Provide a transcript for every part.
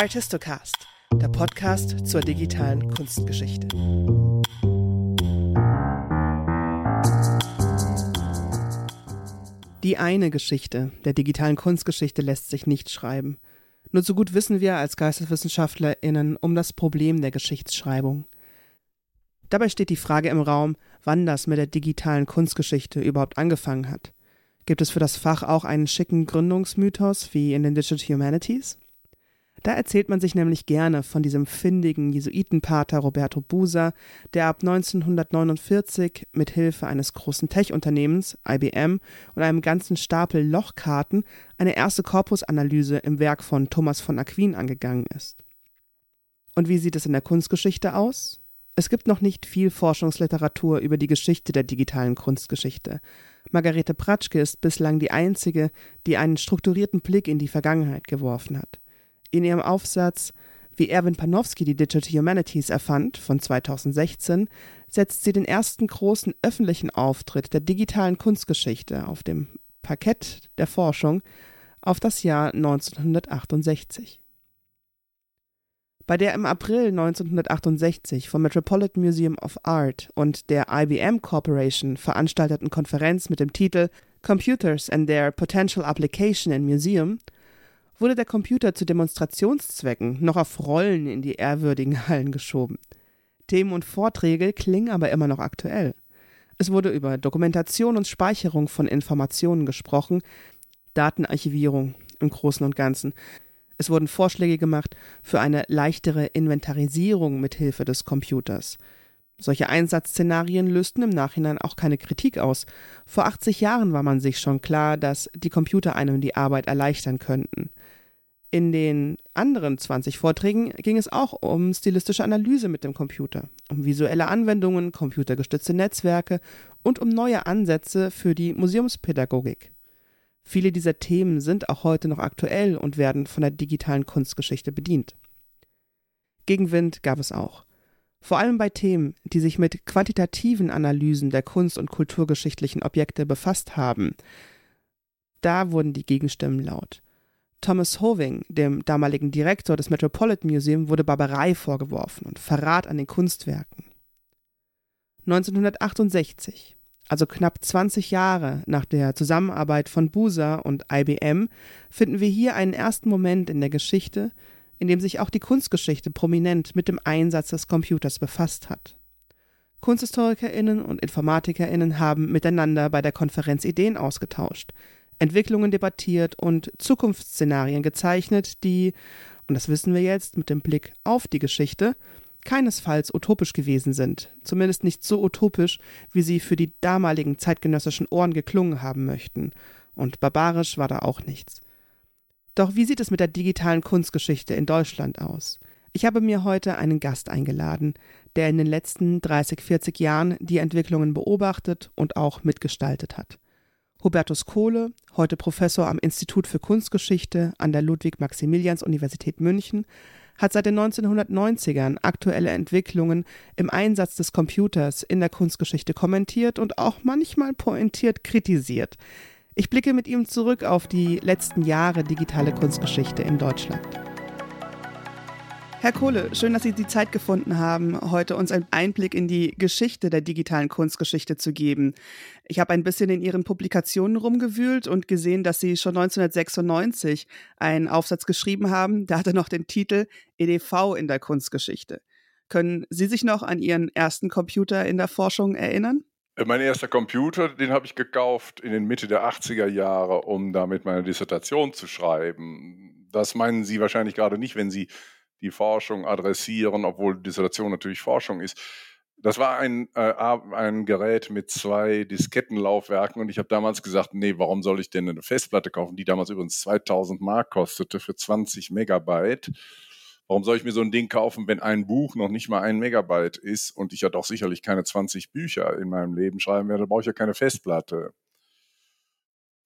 Artistocast, der Podcast zur digitalen Kunstgeschichte. Die eine Geschichte der digitalen Kunstgeschichte lässt sich nicht schreiben. Nur so gut wissen wir als GeisteswissenschaftlerInnen um das Problem der Geschichtsschreibung. Dabei steht die Frage im Raum, wann das mit der digitalen Kunstgeschichte überhaupt angefangen hat. Gibt es für das Fach auch einen schicken Gründungsmythos wie in den Digital Humanities? Da erzählt man sich nämlich gerne von diesem findigen Jesuitenpater Roberto Busa, der ab 1949 mit Hilfe eines großen Tech-Unternehmens, IBM, und einem ganzen Stapel Lochkarten eine erste Korpusanalyse im Werk von Thomas von Aquin angegangen ist. Und wie sieht es in der Kunstgeschichte aus? Es gibt noch nicht viel Forschungsliteratur über die Geschichte der digitalen Kunstgeschichte. Margarete Pratschke ist bislang die einzige, die einen strukturierten Blick in die Vergangenheit geworfen hat. In ihrem Aufsatz Wie Erwin Panofsky die Digital Humanities erfand von 2016 setzt sie den ersten großen öffentlichen Auftritt der digitalen Kunstgeschichte auf dem Parkett der Forschung auf das Jahr 1968 bei der im April 1968 vom Metropolitan Museum of Art und der IBM Corporation veranstalteten Konferenz mit dem Titel Computers and Their Potential Application in Museum wurde der Computer zu Demonstrationszwecken noch auf Rollen in die ehrwürdigen Hallen geschoben. Themen und Vorträge klingen aber immer noch aktuell. Es wurde über Dokumentation und Speicherung von Informationen gesprochen, Datenarchivierung im Großen und Ganzen, es wurden Vorschläge gemacht für eine leichtere Inventarisierung mit Hilfe des Computers. Solche Einsatzszenarien lösten im Nachhinein auch keine Kritik aus. Vor 80 Jahren war man sich schon klar, dass die Computer einem die Arbeit erleichtern könnten. In den anderen 20 Vorträgen ging es auch um stilistische Analyse mit dem Computer, um visuelle Anwendungen, computergestützte Netzwerke und um neue Ansätze für die Museumspädagogik. Viele dieser Themen sind auch heute noch aktuell und werden von der digitalen Kunstgeschichte bedient. Gegenwind gab es auch. Vor allem bei Themen, die sich mit quantitativen Analysen der kunst- und kulturgeschichtlichen Objekte befasst haben. Da wurden die Gegenstimmen laut. Thomas Hoving, dem damaligen Direktor des Metropolitan Museum, wurde Barbarei vorgeworfen und Verrat an den Kunstwerken. 1968 also knapp 20 Jahre nach der Zusammenarbeit von Busa und IBM, finden wir hier einen ersten Moment in der Geschichte, in dem sich auch die Kunstgeschichte prominent mit dem Einsatz des Computers befasst hat. KunsthistorikerInnen und InformatikerInnen haben miteinander bei der Konferenz Ideen ausgetauscht, Entwicklungen debattiert und Zukunftsszenarien gezeichnet, die, und das wissen wir jetzt mit dem Blick auf die Geschichte, keinesfalls utopisch gewesen sind, zumindest nicht so utopisch, wie sie für die damaligen zeitgenössischen Ohren geklungen haben möchten, und barbarisch war da auch nichts. Doch wie sieht es mit der digitalen Kunstgeschichte in Deutschland aus? Ich habe mir heute einen Gast eingeladen, der in den letzten 30, 40 Jahren die Entwicklungen beobachtet und auch mitgestaltet hat. Hubertus Kohle, heute Professor am Institut für Kunstgeschichte an der Ludwig-Maximilians-Universität München, hat seit den 1990ern aktuelle Entwicklungen im Einsatz des Computers in der Kunstgeschichte kommentiert und auch manchmal pointiert kritisiert. Ich blicke mit ihm zurück auf die letzten Jahre digitale Kunstgeschichte in Deutschland. Herr Kohle, schön, dass Sie die Zeit gefunden haben, heute uns einen Einblick in die Geschichte der digitalen Kunstgeschichte zu geben. Ich habe ein bisschen in Ihren Publikationen rumgewühlt und gesehen, dass Sie schon 1996 einen Aufsatz geschrieben haben, der hatte noch den Titel EDV in der Kunstgeschichte. Können Sie sich noch an Ihren ersten Computer in der Forschung erinnern? Äh, mein erster Computer, den habe ich gekauft in den Mitte der 80er Jahre, um damit meine Dissertation zu schreiben. Das meinen Sie wahrscheinlich gerade nicht, wenn Sie die Forschung adressieren, obwohl Dissertation natürlich Forschung ist. Das war ein, äh, ein Gerät mit zwei Diskettenlaufwerken und ich habe damals gesagt, nee, warum soll ich denn eine Festplatte kaufen, die damals übrigens 2000 Mark kostete für 20 Megabyte. Warum soll ich mir so ein Ding kaufen, wenn ein Buch noch nicht mal ein Megabyte ist und ich ja doch sicherlich keine 20 Bücher in meinem Leben schreiben werde, brauche ich ja keine Festplatte.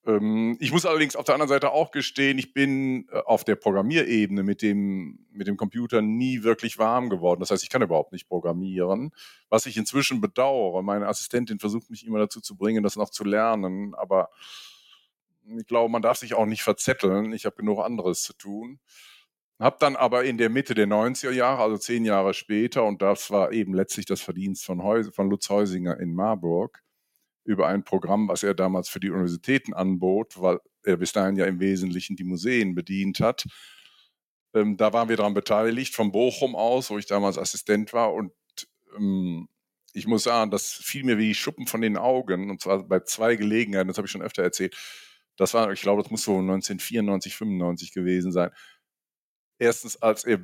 Ähm, ich muss allerdings auf der anderen Seite auch gestehen, ich bin äh, auf der Programmierebene mit dem, mit dem Computer nie wirklich warm geworden. Das heißt, ich kann überhaupt nicht programmieren, was ich inzwischen bedauere. Meine Assistentin versucht mich immer dazu zu bringen, das noch zu lernen, aber ich glaube, man darf sich auch nicht verzetteln. Ich habe genug anderes zu tun. Habe dann aber in der Mitte der 90er Jahre, also zehn Jahre später, und das war eben letztlich das Verdienst von, Heus von Lutz Heusinger in Marburg, über ein Programm, was er damals für die Universitäten anbot, weil er bis dahin ja im Wesentlichen die Museen bedient hat. Ähm, da waren wir daran beteiligt, von Bochum aus, wo ich damals Assistent war. Und ähm, ich muss sagen, das fiel mir wie Schuppen von den Augen, und zwar bei zwei Gelegenheiten, das habe ich schon öfter erzählt. Das war, ich glaube, das muss so 1994, 95 gewesen sein. Erstens, als er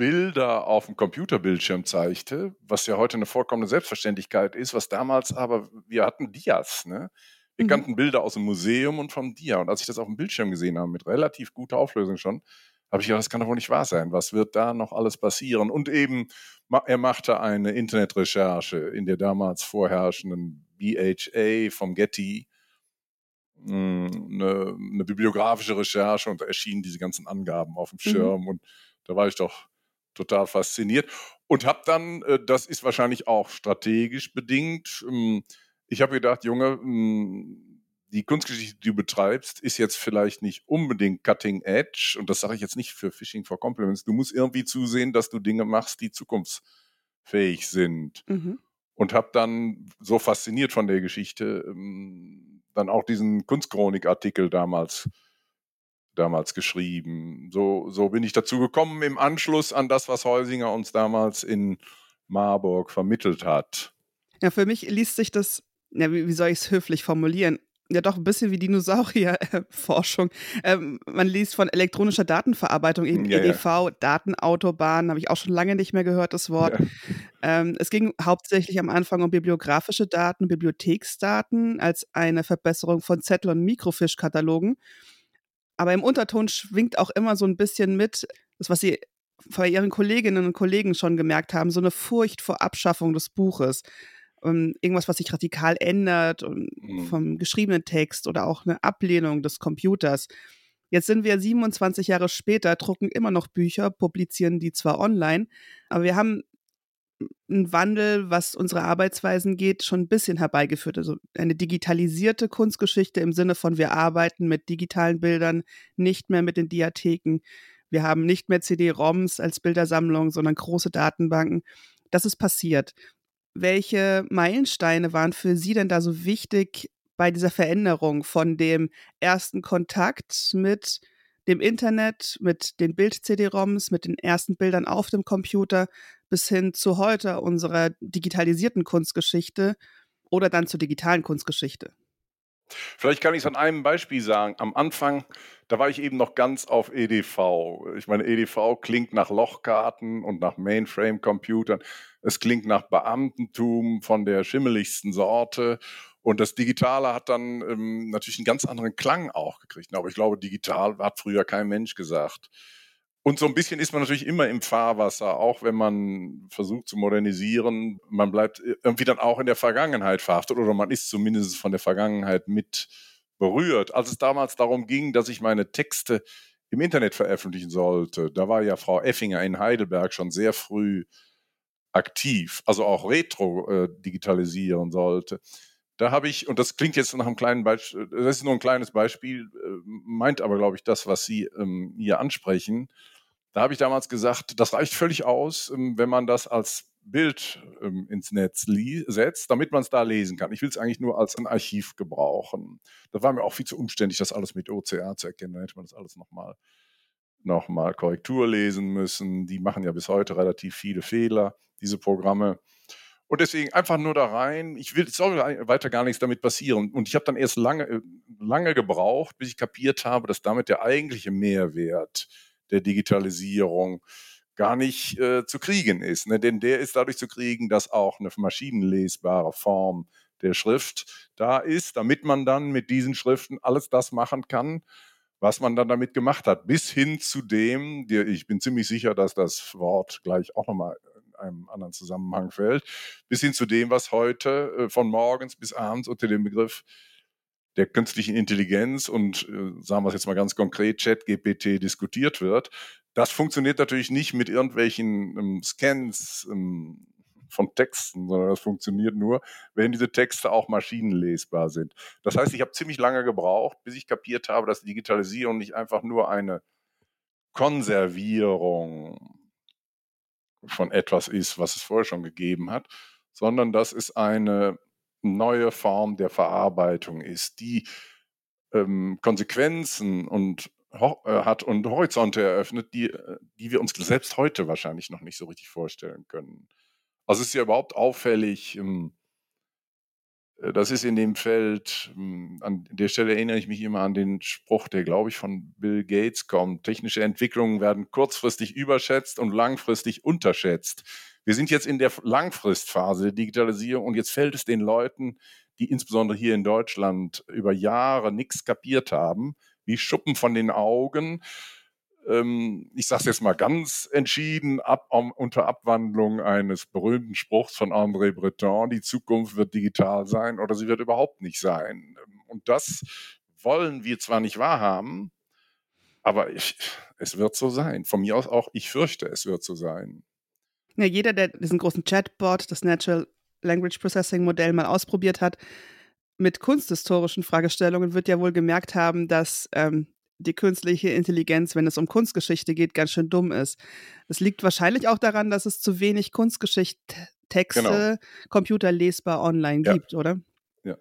Bilder auf dem Computerbildschirm zeigte, was ja heute eine vollkommene Selbstverständlichkeit ist, was damals aber, wir hatten Dias, ne? Wir mhm. kannten Bilder aus dem Museum und vom Dia. Und als ich das auf dem Bildschirm gesehen habe, mit relativ guter Auflösung schon, habe ich gedacht, das kann doch wohl nicht wahr sein. Was wird da noch alles passieren? Und eben, er machte eine Internetrecherche in der damals vorherrschenden BHA vom Getty, eine, eine bibliografische Recherche und da erschienen diese ganzen Angaben auf dem mhm. Schirm. Mhm. Und da war ich doch total fasziniert und habe dann, äh, das ist wahrscheinlich auch strategisch bedingt, ähm, ich habe gedacht, Junge, hm, die Kunstgeschichte, die du betreibst, ist jetzt vielleicht nicht unbedingt cutting edge und das sage ich jetzt nicht für Phishing for Compliments. Du musst irgendwie zusehen, dass du Dinge machst, die zukunftsfähig sind. Mhm. Und habe dann so fasziniert von der Geschichte ähm, dann auch diesen Kunstchronik-Artikel damals damals geschrieben. So, so bin ich dazu gekommen im Anschluss an das, was Heusinger uns damals in Marburg vermittelt hat. Ja, für mich liest sich das, ja, wie, wie soll ich es höflich formulieren? Ja, doch ein bisschen wie Dinosaurierforschung. Ähm, man liest von elektronischer Datenverarbeitung, eben ja, EDV, ja. Datenautobahn, habe ich auch schon lange nicht mehr gehört, das Wort. Ja. Ähm, es ging hauptsächlich am Anfang um bibliografische Daten, Bibliotheksdaten als eine Verbesserung von Zettel- und Mikrofischkatalogen. Aber im Unterton schwingt auch immer so ein bisschen mit, das, was Sie bei Ihren Kolleginnen und Kollegen schon gemerkt haben, so eine Furcht vor Abschaffung des Buches. Um, ähm, irgendwas, was sich radikal ändert mhm. vom geschriebenen Text oder auch eine Ablehnung des Computers. Jetzt sind wir 27 Jahre später, drucken immer noch Bücher, publizieren die zwar online, aber wir haben ein Wandel, was unsere Arbeitsweisen geht, schon ein bisschen herbeigeführt. Also eine digitalisierte Kunstgeschichte im Sinne von, wir arbeiten mit digitalen Bildern, nicht mehr mit den Diatheken. Wir haben nicht mehr CD-ROMs als Bildersammlung, sondern große Datenbanken. Das ist passiert. Welche Meilensteine waren für Sie denn da so wichtig bei dieser Veränderung von dem ersten Kontakt mit dem Internet, mit den Bild-CD-ROMs, mit den ersten Bildern auf dem Computer bis hin zu heute unserer digitalisierten Kunstgeschichte oder dann zur digitalen Kunstgeschichte? Vielleicht kann ich es an einem Beispiel sagen. Am Anfang, da war ich eben noch ganz auf EDV. Ich meine, EDV klingt nach Lochkarten und nach Mainframe-Computern. Es klingt nach Beamtentum von der schimmeligsten Sorte. Und das Digitale hat dann ähm, natürlich einen ganz anderen Klang auch gekriegt. Aber ich glaube, digital hat früher kein Mensch gesagt. Und so ein bisschen ist man natürlich immer im Fahrwasser, auch wenn man versucht zu modernisieren. Man bleibt irgendwie dann auch in der Vergangenheit verhaftet oder man ist zumindest von der Vergangenheit mit berührt. Als es damals darum ging, dass ich meine Texte im Internet veröffentlichen sollte, da war ja Frau Effinger in Heidelberg schon sehr früh aktiv, also auch retro äh, digitalisieren sollte. Da habe ich, und das klingt jetzt nach einem kleinen Beispiel, das ist nur ein kleines Beispiel, äh, meint aber, glaube ich, das, was Sie ähm, hier ansprechen. Da habe ich damals gesagt, das reicht völlig aus, ähm, wenn man das als Bild ähm, ins Netz setzt, damit man es da lesen kann. Ich will es eigentlich nur als ein Archiv gebrauchen. Das war mir auch viel zu umständlich, das alles mit OCR zu erkennen. Da hätte man das alles nochmal noch mal Korrektur lesen müssen. Die machen ja bis heute relativ viele Fehler, diese Programme. Und deswegen einfach nur da rein. Ich will, es soll weiter gar nichts damit passieren. Und ich habe dann erst lange, äh, lange gebraucht, bis ich kapiert habe, dass damit der eigentliche Mehrwert der Digitalisierung gar nicht äh, zu kriegen ist. Ne? Denn der ist dadurch zu kriegen, dass auch eine maschinenlesbare Form der Schrift da ist, damit man dann mit diesen Schriften alles das machen kann, was man dann damit gemacht hat. Bis hin zu dem, ich bin ziemlich sicher, dass das Wort gleich auch nochmal einem anderen Zusammenhang fällt, bis hin zu dem, was heute äh, von morgens bis abends unter dem Begriff der künstlichen Intelligenz und äh, sagen wir es jetzt mal ganz konkret, Chat-GPT diskutiert wird. Das funktioniert natürlich nicht mit irgendwelchen ähm, Scans ähm, von Texten, sondern das funktioniert nur, wenn diese Texte auch maschinenlesbar sind. Das heißt, ich habe ziemlich lange gebraucht, bis ich kapiert habe, dass Digitalisierung nicht einfach nur eine Konservierung von etwas ist, was es vorher schon gegeben hat, sondern dass es eine neue Form der Verarbeitung ist, die ähm, Konsequenzen und äh, hat und Horizonte eröffnet, die, äh, die wir uns selbst heute wahrscheinlich noch nicht so richtig vorstellen können. Also es ist ja überhaupt auffällig, ähm, äh, das ist in dem Feld, hm, an der Stelle erinnere ich mich immer an den Spruch, der, glaube ich, von Bill Gates kommt. Technische Entwicklungen werden kurzfristig überschätzt und langfristig unterschätzt. Wir sind jetzt in der Langfristphase der Digitalisierung und jetzt fällt es den Leuten, die insbesondere hier in Deutschland über Jahre nichts kapiert haben, wie Schuppen von den Augen, ähm, ich sage es jetzt mal ganz entschieden, ab, um, unter Abwandlung eines berühmten Spruchs von André Breton, die Zukunft wird digital sein oder sie wird überhaupt nicht sein. Und das wollen wir zwar nicht wahrhaben, aber ich, es wird so sein. Von mir aus auch, ich fürchte, es wird so sein. Ja, jeder, der diesen großen Chatbot, das Natural Language Processing Modell mal ausprobiert hat, mit kunsthistorischen Fragestellungen wird ja wohl gemerkt haben, dass ähm, die künstliche Intelligenz, wenn es um Kunstgeschichte geht, ganz schön dumm ist. Es liegt wahrscheinlich auch daran, dass es zu wenig Kunstgeschichte-Texte genau. computerlesbar online ja. gibt, oder? Ja.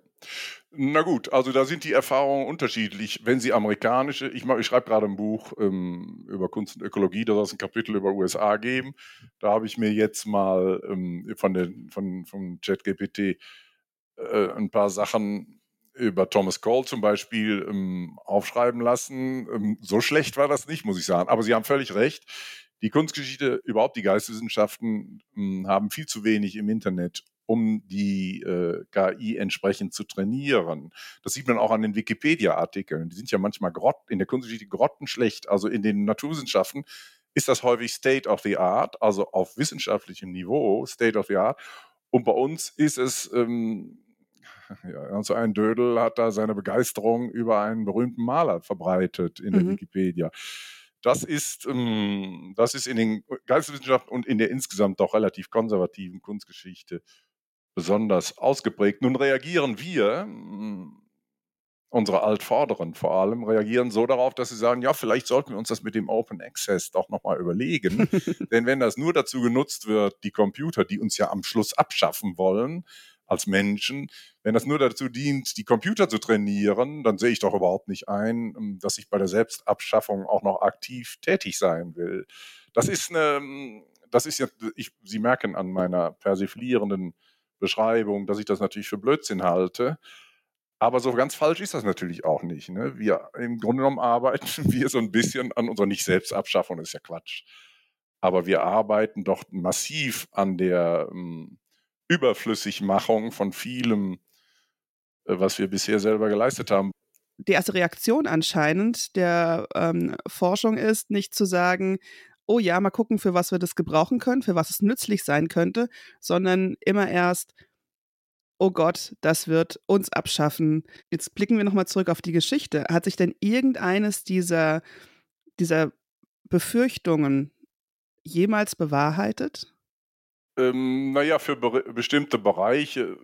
Na gut, also da sind die Erfahrungen unterschiedlich. Wenn Sie amerikanische, ich, ich schreibe gerade ein Buch ähm, über Kunst und Ökologie, da soll es ein Kapitel über USA geben. Da habe ich mir jetzt mal ähm, von, von, von ChatGPT äh, ein paar Sachen über Thomas Cole zum Beispiel ähm, aufschreiben lassen. Ähm, so schlecht war das nicht, muss ich sagen. Aber Sie haben völlig recht. Die Kunstgeschichte, überhaupt die Geisteswissenschaften ähm, haben viel zu wenig im Internet, um die äh, KI entsprechend zu trainieren. Das sieht man auch an den Wikipedia-Artikeln. Die sind ja manchmal grott, in der Kunstgeschichte grottenschlecht. Also in den Naturwissenschaften ist das häufig State of the Art, also auf wissenschaftlichem Niveau State of the Art. Und bei uns ist es ähm, also ein Dödel hat da seine Begeisterung über einen berühmten Maler verbreitet in der mhm. Wikipedia. Das ist, ähm, das ist in den Geisteswissenschaften und in der insgesamt doch relativ konservativen Kunstgeschichte besonders ausgeprägt. Nun reagieren wir, hm, unsere Altvorderen vor allem, reagieren so darauf, dass sie sagen, ja, vielleicht sollten wir uns das mit dem Open Access doch nochmal überlegen. Denn wenn das nur dazu genutzt wird, die Computer, die uns ja am Schluss abschaffen wollen, als Menschen. Wenn das nur dazu dient, die Computer zu trainieren, dann sehe ich doch überhaupt nicht ein, ähm, dass ich bei der Selbstabschaffung auch noch aktiv tätig sein will. Das ist eine, ähm, das ist ja, ich, Sie merken an meiner persiflierenden Beschreibung, dass ich das natürlich für Blödsinn halte. Aber so ganz falsch ist das natürlich auch nicht. Ne? Wir im Grunde genommen arbeiten wir so ein bisschen an unserer Nicht-Selbstabschaffung, das ist ja Quatsch. Aber wir arbeiten doch massiv an der ähm, Überflüssigmachung von vielem, äh, was wir bisher selber geleistet haben. Die erste Reaktion anscheinend der ähm, Forschung ist, nicht zu sagen, oh ja, mal gucken, für was wir das gebrauchen können, für was es nützlich sein könnte, sondern immer erst, oh Gott, das wird uns abschaffen. Jetzt blicken wir nochmal zurück auf die Geschichte. Hat sich denn irgendeines dieser, dieser Befürchtungen jemals bewahrheitet? Ähm, naja, für be bestimmte Bereiche äh,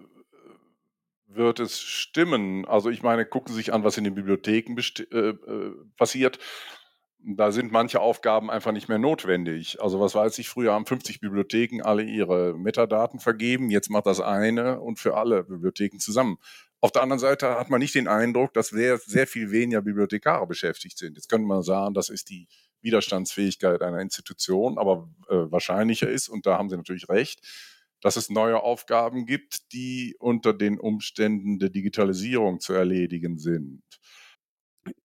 wird es stimmen. Also ich meine, gucken Sie sich an, was in den Bibliotheken äh, äh, passiert. Da sind manche Aufgaben einfach nicht mehr notwendig. Also was weiß ich, früher haben 50 Bibliotheken alle ihre Metadaten vergeben, jetzt macht das eine und für alle Bibliotheken zusammen. Auf der anderen Seite hat man nicht den Eindruck, dass sehr, sehr viel weniger Bibliothekare beschäftigt sind. Jetzt könnte man sagen, das ist die Widerstandsfähigkeit einer Institution, aber äh, wahrscheinlicher ist, und da haben Sie natürlich recht, dass es neue Aufgaben gibt, die unter den Umständen der Digitalisierung zu erledigen sind.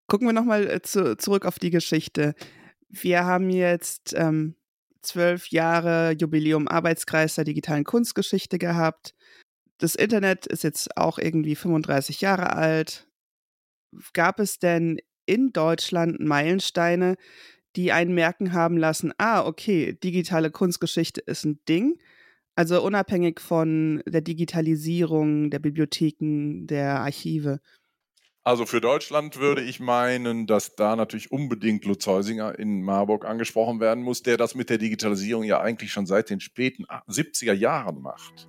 Gucken wir nochmal äh, zu, zurück auf die Geschichte. Wir haben jetzt ähm, zwölf Jahre Jubiläum Arbeitskreis der digitalen Kunstgeschichte gehabt. Das Internet ist jetzt auch irgendwie 35 Jahre alt. Gab es denn in Deutschland Meilensteine, die einen merken haben lassen, ah, okay, digitale Kunstgeschichte ist ein Ding. Also unabhängig von der Digitalisierung der Bibliotheken, der Archive. Also für Deutschland würde ich meinen, dass da natürlich unbedingt Lutz Heusinger in Marburg angesprochen werden muss, der das mit der Digitalisierung ja eigentlich schon seit den späten 70er Jahren macht.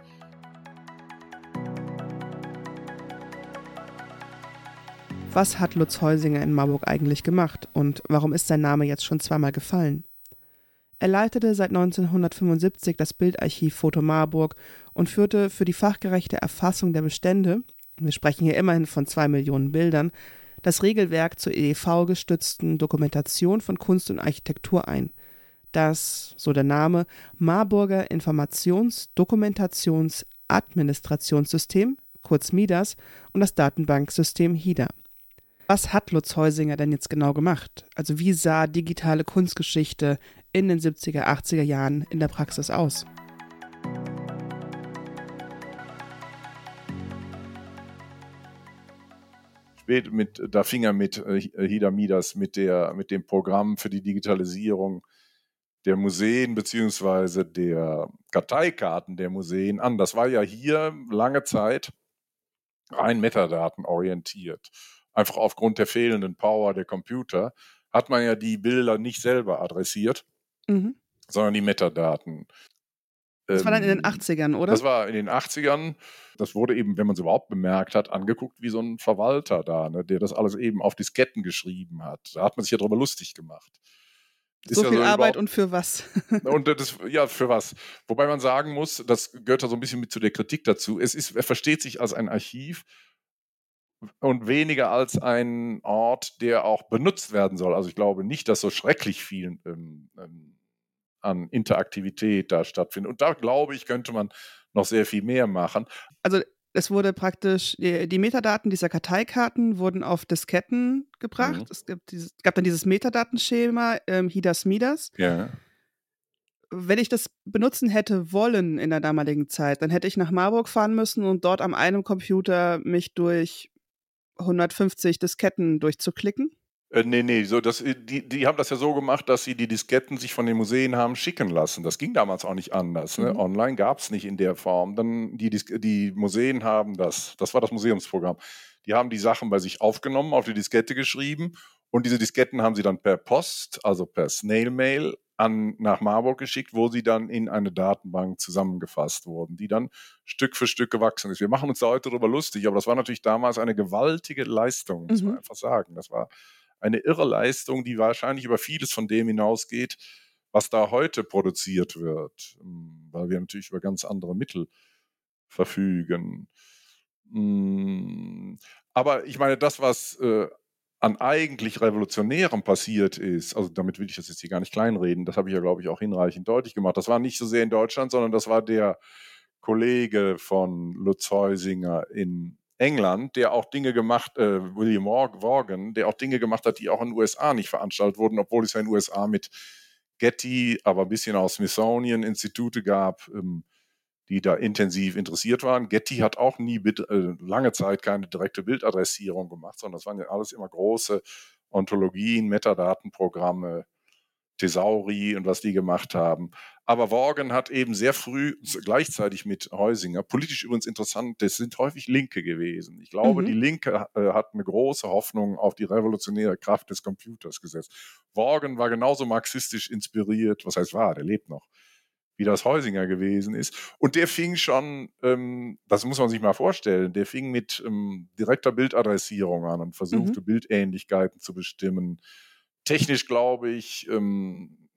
Was hat Lutz Heusinger in Marburg eigentlich gemacht und warum ist sein Name jetzt schon zweimal gefallen? Er leitete seit 1975 das Bildarchiv Foto Marburg und führte für die fachgerechte Erfassung der Bestände, wir sprechen hier immerhin von zwei Millionen Bildern, das Regelwerk zur EDV-gestützten Dokumentation von Kunst und Architektur ein. Das, so der Name, Marburger Informations-, Dokumentations-, Administrationssystem, kurz MIDAS, und das Datenbanksystem HIDA. Was hat Lutz Heusinger denn jetzt genau gemacht? Also wie sah digitale Kunstgeschichte in den 70er, 80er Jahren in der Praxis aus? Spät mit, da fing er mit äh, Hida Midas, mit, der, mit dem Programm für die Digitalisierung der Museen beziehungsweise der Karteikarten der Museen an. Das war ja hier lange Zeit rein metadatenorientiert einfach aufgrund der fehlenden Power der Computer, hat man ja die Bilder nicht selber adressiert, mhm. sondern die Metadaten. Das war dann in den 80ern, ähm, oder? Das war in den 80ern. Das wurde eben, wenn man es überhaupt bemerkt hat, angeguckt wie so ein Verwalter da, ne, der das alles eben auf Disketten geschrieben hat. Da hat man sich ja drüber lustig gemacht. Ist so ja viel so Arbeit und für was? und das, ja, für was? Wobei man sagen muss, das gehört da so ein bisschen mit zu der Kritik dazu. Es ist, er versteht sich als ein Archiv, und weniger als ein Ort, der auch benutzt werden soll. Also ich glaube nicht, dass so schrecklich viel ähm, ähm, an Interaktivität da stattfindet. Und da glaube ich, könnte man noch sehr viel mehr machen. Also es wurde praktisch, die, die Metadaten dieser Karteikarten wurden auf Disketten gebracht. Mhm. Es gab, dieses, gab, dann dieses Metadatenschema, ähm, HIDAS MIDAS. Ja. Wenn ich das benutzen hätte wollen in der damaligen Zeit, dann hätte ich nach Marburg fahren müssen und dort am einem Computer mich durch 150 Disketten durchzuklicken? Äh, nee, nee, so, das, äh, die, die haben das ja so gemacht, dass sie die Disketten sich von den Museen haben schicken lassen. Das ging damals auch nicht anders. Ne? Mhm. Online gab es nicht in der Form. Dann die, die Museen haben das, das war das Museumsprogramm. Die haben die Sachen bei sich aufgenommen, auf die Diskette geschrieben und diese Disketten haben sie dann per Post, also per Snail Mail, an, nach Marburg geschickt, wo sie dann in eine Datenbank zusammengefasst wurden, die dann Stück für Stück gewachsen ist. Wir machen uns da heute darüber lustig, aber das war natürlich damals eine gewaltige Leistung, muss mhm. man einfach sagen. Das war eine irre Leistung, die wahrscheinlich über vieles von dem hinausgeht, was da heute produziert wird, hm, weil wir natürlich über ganz andere Mittel verfügen. Hm, aber ich meine, das, was äh, an eigentlich Revolutionärem passiert ist, also damit will ich das jetzt hier gar nicht kleinreden, das habe ich ja, glaube ich, auch hinreichend deutlich gemacht. Das war nicht so sehr in Deutschland, sondern das war der Kollege von Lutz Heusinger in England, der auch Dinge gemacht, äh, William Morgan, der auch Dinge gemacht hat, die auch in den USA nicht veranstaltet wurden, obwohl es ja in den USA mit Getty, aber ein bisschen aus Smithsonian Institute gab, ähm, die da intensiv interessiert waren. Getty hat auch nie äh, lange Zeit keine direkte Bildadressierung gemacht, sondern das waren ja alles immer große Ontologien, Metadatenprogramme, Thesauri und was die gemacht haben. Aber Worgen hat eben sehr früh gleichzeitig mit Heusinger, politisch übrigens interessant, das sind häufig Linke gewesen. Ich glaube, mhm. die Linke äh, hat eine große Hoffnung auf die revolutionäre Kraft des Computers gesetzt. Worgen war genauso marxistisch inspiriert, was heißt war, der lebt noch, wie das Heusinger gewesen ist. Und der fing schon, ähm, das muss man sich mal vorstellen, der fing mit ähm, direkter Bildadressierung an und versuchte mhm. Bildähnlichkeiten zu bestimmen. Technisch glaube ich ähm,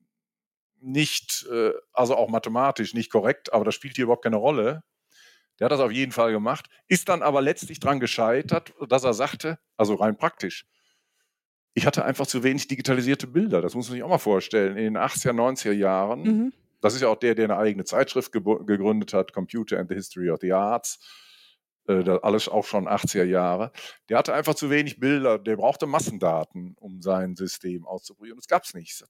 nicht, äh, also auch mathematisch nicht korrekt, aber das spielt hier überhaupt keine Rolle. Der hat das auf jeden Fall gemacht, ist dann aber letztlich daran gescheitert, dass er sagte, also rein praktisch, ich hatte einfach zu wenig digitalisierte Bilder. Das muss man sich auch mal vorstellen. In den 80er, 90er Jahren mhm das ist ja auch der, der eine eigene Zeitschrift gegründet hat, Computer and the History of the Arts. Äh, alles auch schon 80er Jahre. Der hatte einfach zu wenig Bilder, der brauchte Massendaten, um sein System auszuprobieren. Das gab es nicht.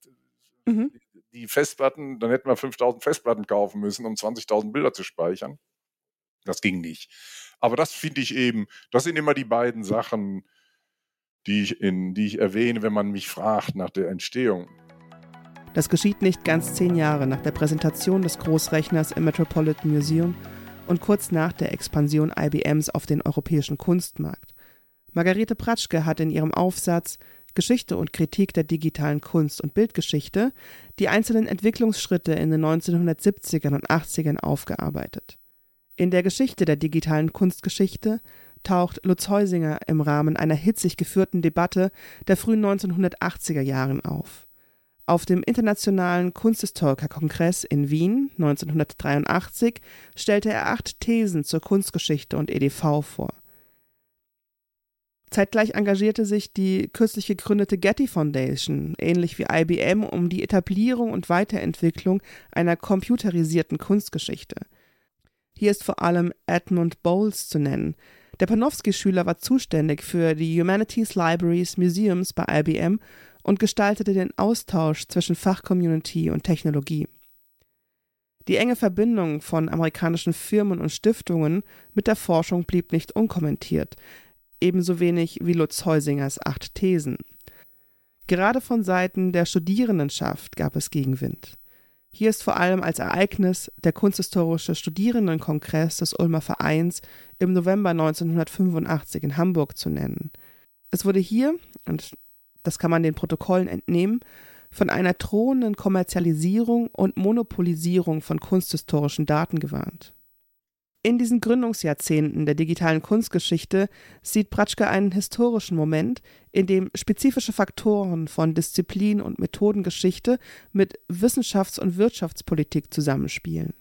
Mhm. Die Festplatten, dann hätten wir 5000 Festplatten kaufen müssen, um 20.000 Bilder zu speichern. Das ging nicht. Aber das finde ich eben, das sind immer die beiden Sachen, die ich, in, die ich erwähne, wenn man mich fragt nach der Entstehung. Das geschieht nicht ganz zehn Jahre nach der Präsentation des Großrechners im Metropolitan Museum und kurz nach der Expansion IBMs auf den europäischen Kunstmarkt. Margarete Pratschke hat in ihrem Aufsatz Geschichte und Kritik der digitalen Kunst und Bildgeschichte die einzelnen Entwicklungsschritte in den 1970ern und 80ern aufgearbeitet. In der Geschichte der digitalen Kunstgeschichte taucht Lutz Heusinger im Rahmen einer hitzig geführten Debatte der frühen 1980er Jahren auf. Auf dem Internationalen Kunsthistorikerkongress in Wien 1983 stellte er acht Thesen zur Kunstgeschichte und EDV vor. Zeitgleich engagierte sich die kürzlich gegründete Getty Foundation, ähnlich wie IBM, um die Etablierung und Weiterentwicklung einer computerisierten Kunstgeschichte. Hier ist vor allem Edmund Bowles zu nennen. Der Panofsky-Schüler war zuständig für die Humanities Libraries Museums bei IBM und gestaltete den Austausch zwischen Fachcommunity und Technologie. Die enge Verbindung von amerikanischen Firmen und Stiftungen mit der Forschung blieb nicht unkommentiert, ebenso wenig wie Lutz Heusingers acht Thesen. Gerade von Seiten der Studierendenschaft gab es Gegenwind. Hier ist vor allem als Ereignis der Kunsthistorische Studierendenkongress des Ulmer Vereins im November 1985 in Hamburg zu nennen. Es wurde hier, und das kann man den Protokollen entnehmen, von einer drohenden Kommerzialisierung und Monopolisierung von kunsthistorischen Daten gewarnt. In diesen Gründungsjahrzehnten der digitalen Kunstgeschichte sieht Bratschke einen historischen Moment, in dem spezifische Faktoren von Disziplin und Methodengeschichte mit Wissenschafts- und Wirtschaftspolitik zusammenspielen.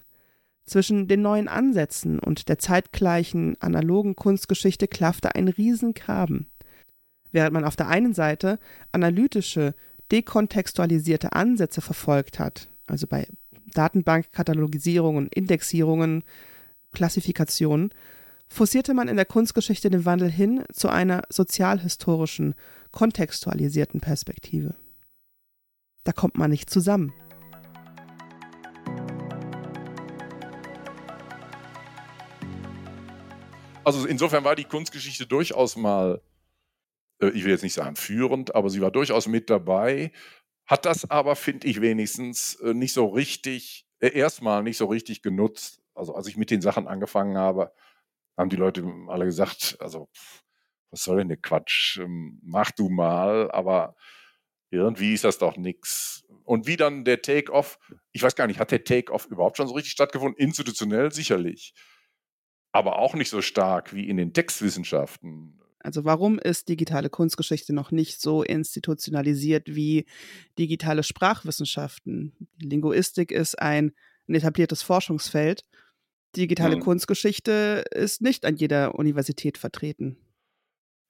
Zwischen den neuen Ansätzen und der zeitgleichen analogen Kunstgeschichte klaffte ein Riesengraben. Während man auf der einen Seite analytische, dekontextualisierte Ansätze verfolgt hat, also bei Datenbankkatalogisierungen, Indexierungen, Klassifikationen, forcierte man in der Kunstgeschichte den Wandel hin zu einer sozialhistorischen, kontextualisierten Perspektive. Da kommt man nicht zusammen. Also insofern war die Kunstgeschichte durchaus mal ich will jetzt nicht sagen führend, aber sie war durchaus mit dabei, hat das aber, finde ich wenigstens, äh, nicht so richtig, äh, erstmal nicht so richtig genutzt. Also als ich mit den Sachen angefangen habe, haben die Leute alle gesagt, also was soll denn der Quatsch, ähm, mach du mal, aber irgendwie ist das doch nichts. Und wie dann der Take-off, ich weiß gar nicht, hat der Take-off überhaupt schon so richtig stattgefunden? Institutionell sicherlich, aber auch nicht so stark wie in den Textwissenschaften also warum ist digitale Kunstgeschichte noch nicht so institutionalisiert wie digitale Sprachwissenschaften? Die Linguistik ist ein, ein etabliertes Forschungsfeld. Digitale mhm. Kunstgeschichte ist nicht an jeder Universität vertreten.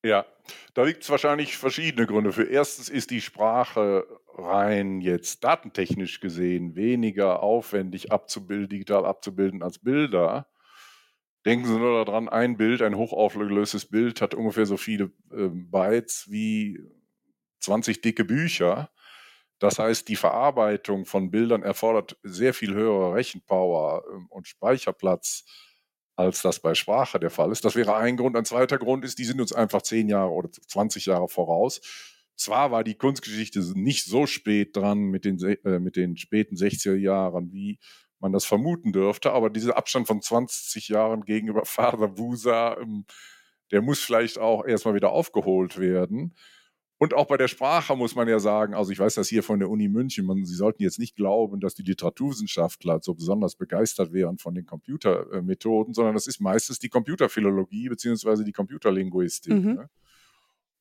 Ja, da gibt es wahrscheinlich verschiedene Gründe für. Erstens ist die Sprache rein jetzt datentechnisch gesehen weniger aufwendig abzubilden, digital abzubilden als Bilder. Denken Sie nur daran, ein Bild, ein hochaufgelöstes Bild hat ungefähr so viele äh, Bytes wie 20 dicke Bücher. Das heißt, die Verarbeitung von Bildern erfordert sehr viel höhere Rechenpower äh, und Speicherplatz, als das bei Sprache der Fall ist. Das wäre ein Grund. Ein zweiter Grund ist, die sind uns einfach 10 Jahre oder 20 Jahre voraus. Zwar war die Kunstgeschichte nicht so spät dran mit den, äh, mit den späten 60er Jahren wie man das vermuten dürfte. Aber dieser Abstand von 20 Jahren gegenüber Father Busa, ähm, der muss vielleicht auch erstmal wieder aufgeholt werden. Und auch bei der Sprache muss man ja sagen, also ich weiß das hier von der Uni München, man, Sie sollten jetzt nicht glauben, dass die Literaturwissenschaftler so besonders begeistert wären von den Computermethoden, sondern das ist meistens die Computerphilologie beziehungsweise die Computerlinguistik. Mhm. Ne?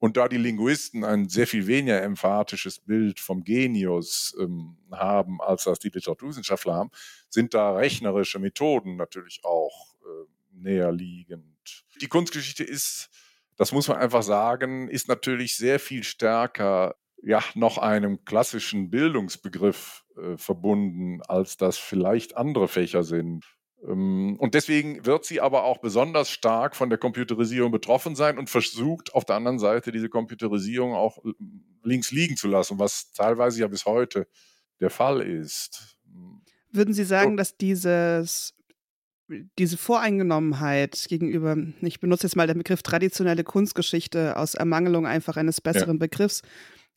Und da die Linguisten ein sehr viel weniger emphatisches Bild vom Genius ähm, haben, als das die Literaturwissenschaftler haben, sind da rechnerische Methoden natürlich auch äh, näher liegend. Die Kunstgeschichte ist, das muss man einfach sagen, ist natürlich sehr viel stärker ja, noch einem klassischen Bildungsbegriff äh, verbunden, als das vielleicht andere Fächer sind. Ähm, und deswegen wird sie aber auch besonders stark von der Computerisierung betroffen sein und versucht auf der anderen Seite diese Computerisierung auch links liegen zu lassen, was teilweise ja bis heute der Fall ist. Würden Sie sagen, dass dieses, diese Voreingenommenheit gegenüber, ich benutze jetzt mal den Begriff traditionelle Kunstgeschichte aus Ermangelung einfach eines besseren ja. Begriffs,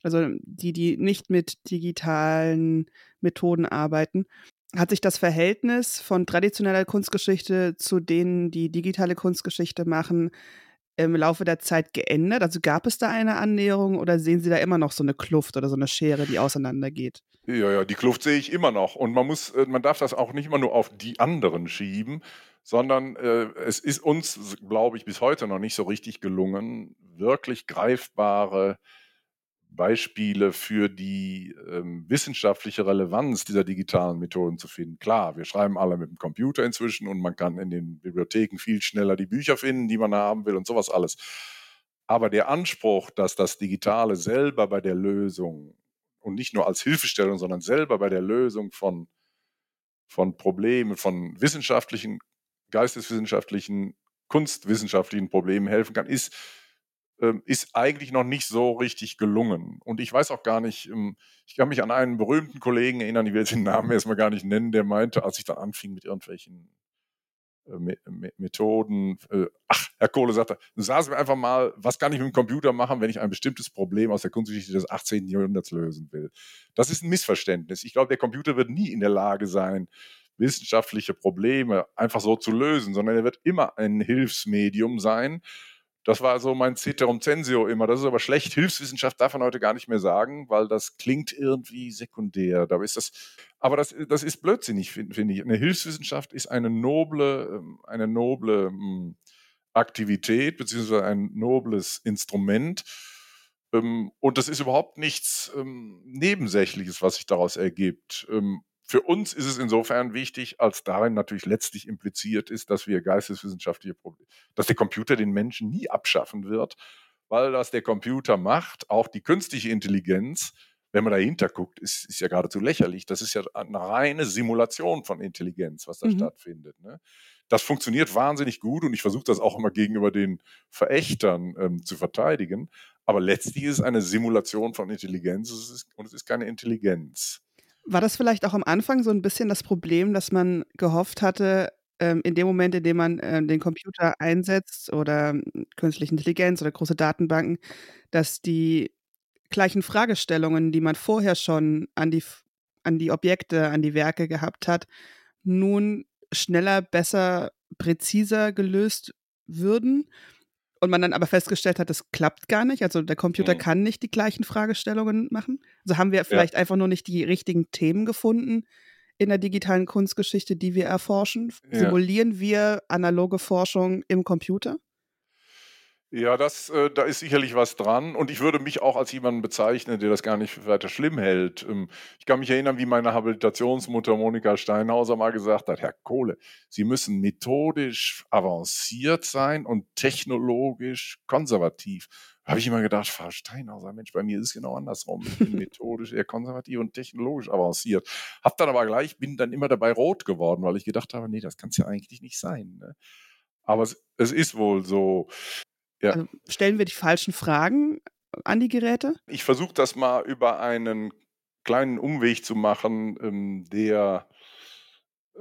also die, die nicht mit digitalen Methoden arbeiten, hat sich das Verhältnis von traditioneller Kunstgeschichte zu denen, die digitale Kunstgeschichte machen, im Laufe der Zeit geändert? Also gab es da eine Annäherung oder sehen Sie da immer noch so eine Kluft oder so eine Schere, die auseinandergeht? Ja, ja, die Kluft sehe ich immer noch. Und man muss, äh, man darf das auch nicht immer nur auf die anderen schieben, sondern äh, es ist uns, glaube ich, bis heute noch nicht so richtig gelungen, wirklich greifbare Beispiele für die ähm, wissenschaftliche Relevanz dieser digitalen Methoden zu finden. Klar, wir schreiben alle mit dem Computer inzwischen und man kann in den Bibliotheken viel schneller die Bücher finden, die man haben will und sowas alles. Aber der Anspruch, dass das Digitale selber bei der Lösung und nicht nur als Hilfestellung, sondern selber bei der Lösung von, von Problemen, von wissenschaftlichen, geisteswissenschaftlichen, kunstwissenschaftlichen Problemen helfen kann, ist ist eigentlich noch nicht so richtig gelungen. Und ich weiß auch gar nicht, ähm, ich kann mich an einen berühmten Kollegen erinnern, ich will jetzt den Namen erstmal gar nicht nennen, der meinte, als ich dann anfing mit irgendwelchen äh, Methoden, äh, ach, Herr Kohle sagte, sagen Sie mir einfach mal, was kann ich mit dem Computer machen, wenn ich ein bestimmtes Problem aus der Kunstgeschichte des 18. Jahrhunderts lösen will? Das ist ein Missverständnis. Ich glaube, der Computer wird nie in der Lage sein, wissenschaftliche Probleme einfach so zu lösen, sondern er wird immer ein Hilfsmedium sein, das war so mein Ceterum Censio immer. Das ist aber schlecht. Hilfswissenschaft darf man heute gar nicht mehr sagen, weil das klingt irgendwie sekundär. Da ist das, aber das, das ist blödsinnig, finde find ich. Eine Hilfswissenschaft ist eine noble, ähm, eine noble hm, Aktivität beziehungsweise ein nobles Instrument. Ähm, und das ist überhaupt nichts ähm, Nebensächliches, was sich daraus ergibt. Für uns ist es insofern wichtig, als darin natürlich letztlich impliziert ist, dass wir geisteswissenschaftliche Probleme, dass der Computer den Menschen nie abschaffen wird, weil das der Computer macht, auch die künstliche Intelligenz, wenn man dahinter guckt, ist, ist ja geradezu lächerlich. Das ist ja eine reine Simulation von Intelligenz, was da mhm. stattfindet. Ne? Das funktioniert wahnsinnig gut und ich versuche das auch immer gegenüber den Verächtern ähm, zu verteidigen. Aber letztlich ist es eine Simulation von Intelligenz und es ist keine Intelligenz. War das vielleicht auch am Anfang so ein bisschen das Problem, dass man gehofft hatte, ähm, in dem Moment, in dem man ähm, den Computer einsetzt oder hm, künstliche Intelligenz oder große Datenbanken, dass die gleichen Fragestellungen, die man vorher schon an die, an die Objekte, an die Werke gehabt hat, nun schneller, besser, präziser gelöst würden? Und man dann aber festgestellt hat, das klappt gar nicht. Also der Computer mhm. kann nicht die gleichen Fragestellungen machen. Also haben wir vielleicht ja. einfach nur nicht die richtigen Themen gefunden in der digitalen Kunstgeschichte, die wir erforschen. Ja. Simulieren wir analoge Forschung im Computer? Ja, das, äh, da ist sicherlich was dran. Und ich würde mich auch als jemanden bezeichnen, der das gar nicht weiter schlimm hält. Ähm, ich kann mich erinnern, wie meine Habilitationsmutter Monika Steinhauser mal gesagt hat, Herr Kohle, Sie müssen methodisch avanciert sein und technologisch konservativ. Da habe ich immer gedacht, Frau Steinhauser, Mensch, bei mir ist es genau andersrum. Ich bin methodisch eher konservativ und technologisch avanciert. Hab dann aber gleich, bin dann immer dabei rot geworden, weil ich gedacht habe, nee, das kann es ja eigentlich nicht sein. Ne? Aber es, es, ist wohl so. Ja. Also stellen wir die falschen Fragen an die Geräte? Ich versuche das mal über einen kleinen Umweg zu machen, ähm, der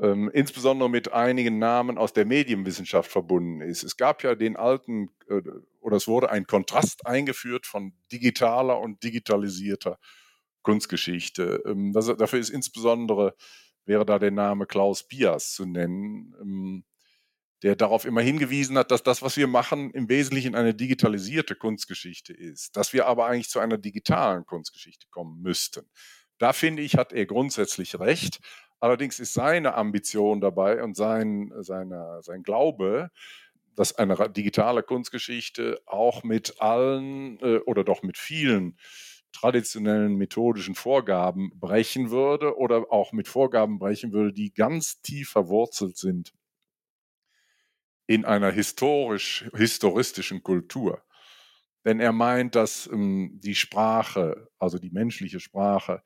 ähm, insbesondere mit einigen Namen aus der Medienwissenschaft verbunden ist. Es gab ja den alten, äh, oder es wurde ein Kontrast eingeführt von digitaler und digitalisierter Kunstgeschichte. Ähm, das, dafür ist insbesondere, wäre da der Name Klaus Bias zu nennen. Der darauf immer hingewiesen hat, dass das, was wir machen, im Wesentlichen eine digitalisierte Kunstgeschichte ist, dass wir aber eigentlich zu einer digitalen Kunstgeschichte kommen müssten. Da finde ich, hat er grundsätzlich recht. Allerdings ist seine Ambition dabei und sein, seine, sein Glaube, dass eine digitale Kunstgeschichte auch mit allen äh, oder doch mit vielen traditionellen methodischen Vorgaben brechen würde oder auch mit Vorgaben brechen würde, die ganz tief verwurzelt sind in einer historisch, historistischen Kultur. Denn er meint, dass ähm, die Sprache, also die menschliche Sprache,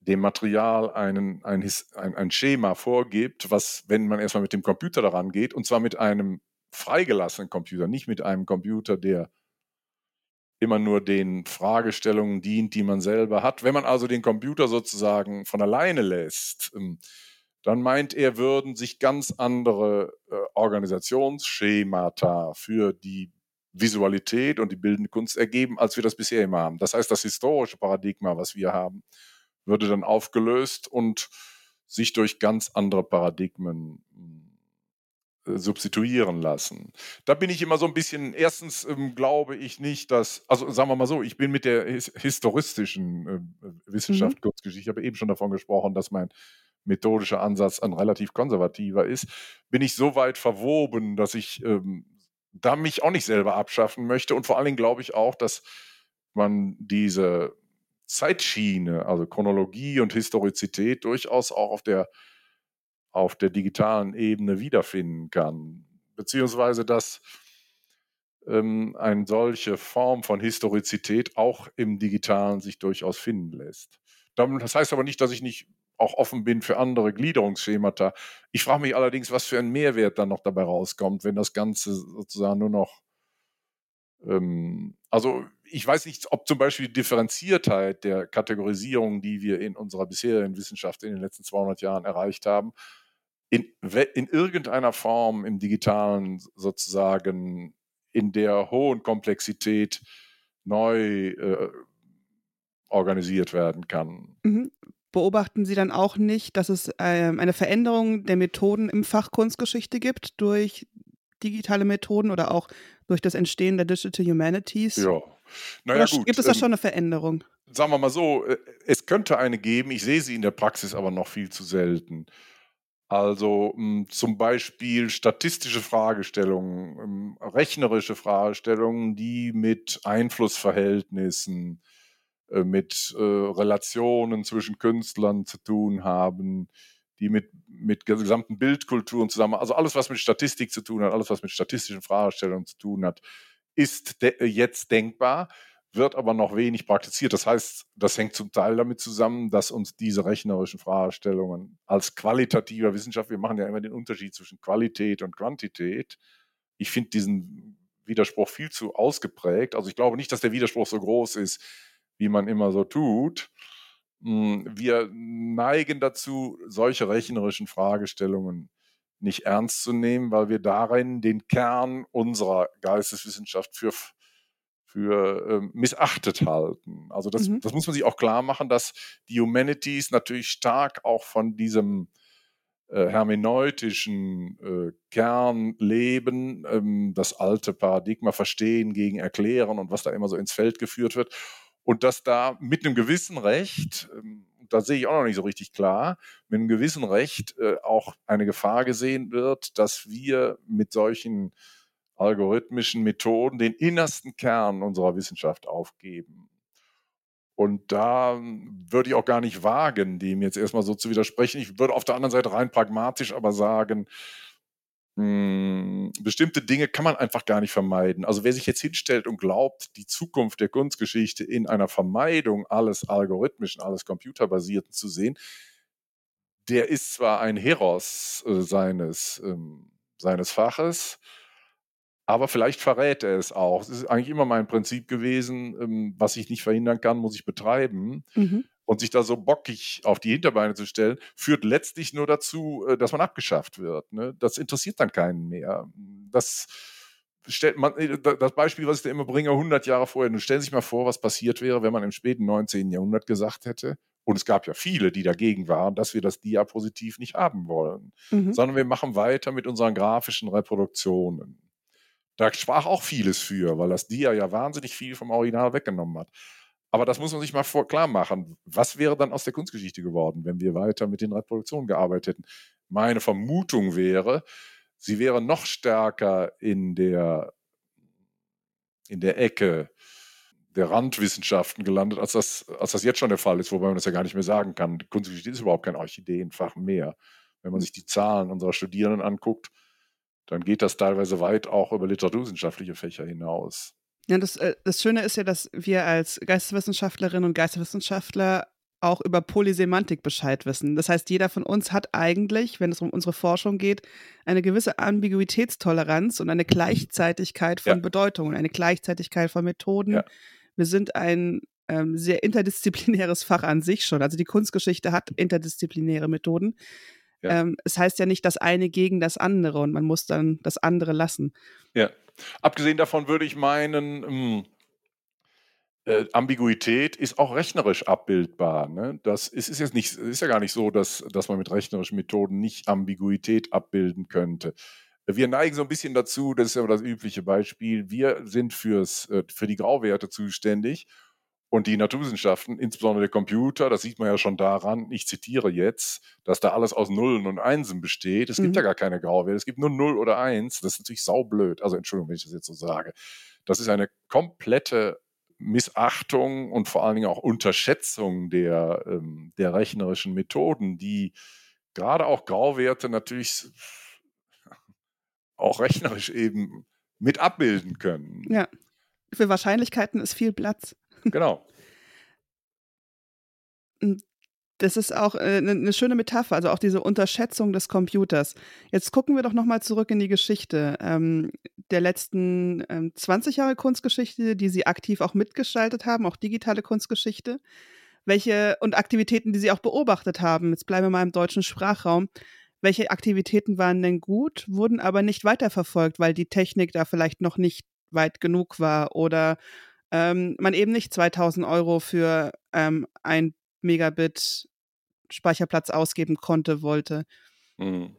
dem Material einen, ein, ein, ein Schema vorgibt, was, wenn man erstmal mit dem Computer daran geht, und zwar mit einem freigelassenen Computer, nicht mit einem Computer, der immer nur den Fragestellungen dient, die man selber hat. Wenn man also den Computer sozusagen von alleine lässt, ähm, dann meint er, würden sich ganz andere äh, Organisationsschemata für die Visualität und die bildende Kunst ergeben, als wir das bisher immer haben. Das heißt, das historische Paradigma, was wir haben, würde dann aufgelöst und sich durch ganz andere Paradigmen äh, substituieren lassen. Da bin ich immer so ein bisschen, erstens ähm, glaube ich nicht, dass, also sagen wir mal so, ich bin mit der his historistischen äh, Wissenschaft, mhm. Kurzgeschichte, ich habe eben schon davon gesprochen, dass mein methodische Ansatz ein relativ konservativer ist, bin ich so weit verwoben, dass ich ähm, da mich auch nicht selber abschaffen möchte. Und vor allen Dingen glaube ich auch, dass man diese Zeitschiene, also Chronologie und Historizität, durchaus auch auf der, auf der digitalen Ebene wiederfinden kann. Beziehungsweise, dass ähm, eine solche Form von Historizität auch im Digitalen sich durchaus finden lässt. Das heißt aber nicht, dass ich nicht auch offen bin für andere Gliederungsschemata. Ich frage mich allerdings, was für ein Mehrwert dann noch dabei rauskommt, wenn das Ganze sozusagen nur noch, ähm, also ich weiß nicht, ob zum Beispiel die Differenziertheit der Kategorisierung, die wir in unserer bisherigen Wissenschaft in den letzten 200 Jahren erreicht haben, in, in irgendeiner Form im digitalen sozusagen in der hohen Komplexität neu äh, organisiert werden kann. Mhm beobachten Sie dann auch nicht, dass es ähm, eine Veränderung der Methoden im Fach Kunstgeschichte gibt durch digitale Methoden oder auch durch das Entstehen der Digital Humanities? Ja. Naja, oder gut. Gibt es da ähm, schon eine Veränderung? Sagen wir mal so, äh, es könnte eine geben, ich sehe sie in der Praxis aber noch viel zu selten. Also mh, hm, zum Beispiel statistische Fragestellungen, mh, hm, rechnerische Fragestellungen, die mit Einflussverhältnissen mit äh, Relationen zwischen Künstlern zu tun haben, die mit, mit gesamten Bildkulturen zusammen, also alles, was mit Statistik zu tun hat, alles, was mit statistischen Fragestellungen zu tun hat, ist de jetzt denkbar, wird aber noch wenig praktiziert. Das heißt, das hängt zum Teil damit zusammen, dass uns diese rechnerischen Fragestellungen als qualitativer Wissenschaft, wir machen ja immer den Unterschied zwischen Qualität und Quantität. Ich finde diesen Widerspruch viel zu ausgeprägt. Also ich glaube nicht, dass der Widerspruch so groß ist, wie man immer so tut. Hm, wir neigen dazu, solche rechnerischen Fragestellungen nicht ernst zu nehmen, weil wir darin den Kern unserer Geisteswissenschaft für, für äh, missachtet halten. Also das, mhm. das muss man sich auch klar machen, dass die Humanities natürlich stark auch von diesem äh, hermeneutischen äh, Kern leben, ähm, das alte Paradigma verstehen gegen erklären und was da immer so ins Feld geführt wird und dass da mit einem gewissen Recht, ähm, da sehe ich auch noch nicht so richtig klar, mit einem gewissen Recht äh, auch eine Gefahr gesehen wird, dass wir mit solchen algorithmischen Methoden den innersten Kern unserer Wissenschaft aufgeben. Und da ähm, würde ich auch gar nicht wagen, dem jetzt erstmal so zu widersprechen. Ich würde auf der anderen Seite rein pragmatisch aber sagen, hm, bestimmte Dinge kann man einfach gar nicht vermeiden. Also wer sich jetzt hinstellt und glaubt, die Zukunft der Kunstgeschichte in einer Vermeidung alles algorithmischen, alles computerbasierten zu sehen, der ist zwar ein Heros äh, seines, ähm, seines Faches, aber vielleicht verrät er es auch. Es ist eigentlich immer mein Prinzip gewesen, ähm, was ich nicht verhindern kann, muss ich betreiben. Mhm und sich da so bockig auf die Hinterbeine zu stellen, führt letztlich nur dazu, äh, dass man abgeschafft wird. Ne? Das interessiert dann keinen mehr. Das stellt man, äh, das Beispiel, was ich da immer bringe, 100 Jahre vorher, nun stellen Sie sich mal vor, was passiert wäre, wenn man im späten 19. Jahrhundert gesagt hätte, und es gab ja viele, die dagegen waren, dass wir das Diapositiv nicht haben wollen, mhm. sondern wir machen weiter mit unseren grafischen Reproduktionen. Da sprach auch vieles für, weil das Dia ja wahnsinnig viel vom Original weggenommen hat. Aber das muss man sich mal vor klar machen. Was wäre dann aus der Kunstgeschichte geworden, wenn wir weiter mit den Reproduktionen gearbeitet hätten? Meine Vermutung wäre, sie wäre noch stärker in der, in der Ecke der Randwissenschaften gelandet, als das, als das jetzt schon der Fall ist, wobei man das ja gar nicht mehr sagen kann. Kunstgeschichte ist überhaupt kein Orchideenfach mehr. Wenn man sich die Zahlen unserer Studierenden anguckt, dann geht das teilweise weit auch über literaturwissenschaftliche Fächer hinaus. Ja, das, äh, das Schöne ist ja, dass wir als Geisteswissenschaftlerinnen und Geisteswissenschaftler auch über Polysemantik Bescheid wissen. Das heißt, jeder von uns hat eigentlich, wenn es um unsere Forschung geht, eine gewisse Ambiguitätstoleranz und eine Gleichzeitigkeit von ja. Bedeutungen, eine Gleichzeitigkeit von Methoden. Ja. Wir sind ein ähm, sehr interdisziplinäres Fach an sich schon. Also die Kunstgeschichte hat interdisziplinäre Methoden. Ja. Ähm, es heißt ja nicht das eine gegen das andere und man muss dann das andere lassen. Ja. Abgesehen davon würde ich meinen, hm, äh, Ambiguität ist auch rechnerisch abbildbar. Ne? Das ist, ist jetzt nicht, ist ja gar nicht so, dass, dass man mit rechnerischen Methoden nicht Ambiguität abbilden könnte. Wir neigen so ein bisschen dazu, das ist ja das übliche Beispiel, wir sind fürs, äh, für die Grauwerte zuständig Und die Naturwissenschaften, insbesondere der Computer, das sieht man ja schon daran, ich zitiere jetzt, dass da alles aus Nullen und Einsen besteht. Es mhm. gibt ja gar keine Grauwerte, es gibt nur Null oder Eins. Das ist natürlich saublöd. Also Entschuldigung, wenn ich das jetzt so sage. Das ist eine komplette Missachtung und vor allen Dingen auch Unterschätzung der, ähm, der rechnerischen Methoden, die gerade auch Grauwerte natürlich auch rechnerisch eben mit abbilden können. Ja. Für Wahrscheinlichkeiten ist viel Platz. Genau. Hm, das ist auch eine äh, ne schöne Metapher, also auch diese Unterschätzung des Computers. Jetzt gucken wir doch nochmal zurück in die Geschichte ähm, der letzten ähm, 20 Jahre Kunstgeschichte, die Sie aktiv auch mitgestaltet haben, auch digitale Kunstgeschichte. Welche und Aktivitäten, die Sie auch beobachtet haben. Jetzt bleiben wir mal im deutschen Sprachraum. Welche Aktivitäten waren denn gut, wurden aber nicht weiterverfolgt, weil die Technik da vielleicht noch nicht weit genug war oder ähm, man eben nicht 2000 Euro für ähm, ein Megabit Speicherplatz ausgeben konnte, wollte. Mhm.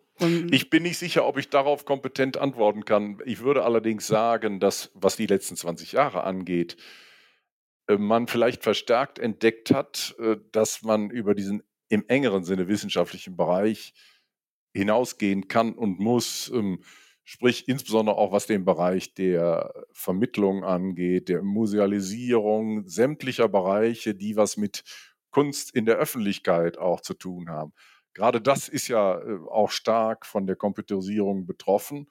ich bin nicht sicher, ob ich darauf kompetent antworten kann. Ich würde allerdings sagen, dass, was die letzten 20 Jahre angeht, äh, man vielleicht verstärkt entdeckt hat, äh, dass man über diesen im engeren Sinne wissenschaftlichen Bereich hinausgehen kann und muss. Sprich insbesondere auch was den Bereich der Vermittlung angeht, der Musealisierung, sämtlicher Bereiche, die was mit Kunst in der Öffentlichkeit auch zu tun haben. Gerade das ist ja äh, auch stark von der Computerisierung betroffen.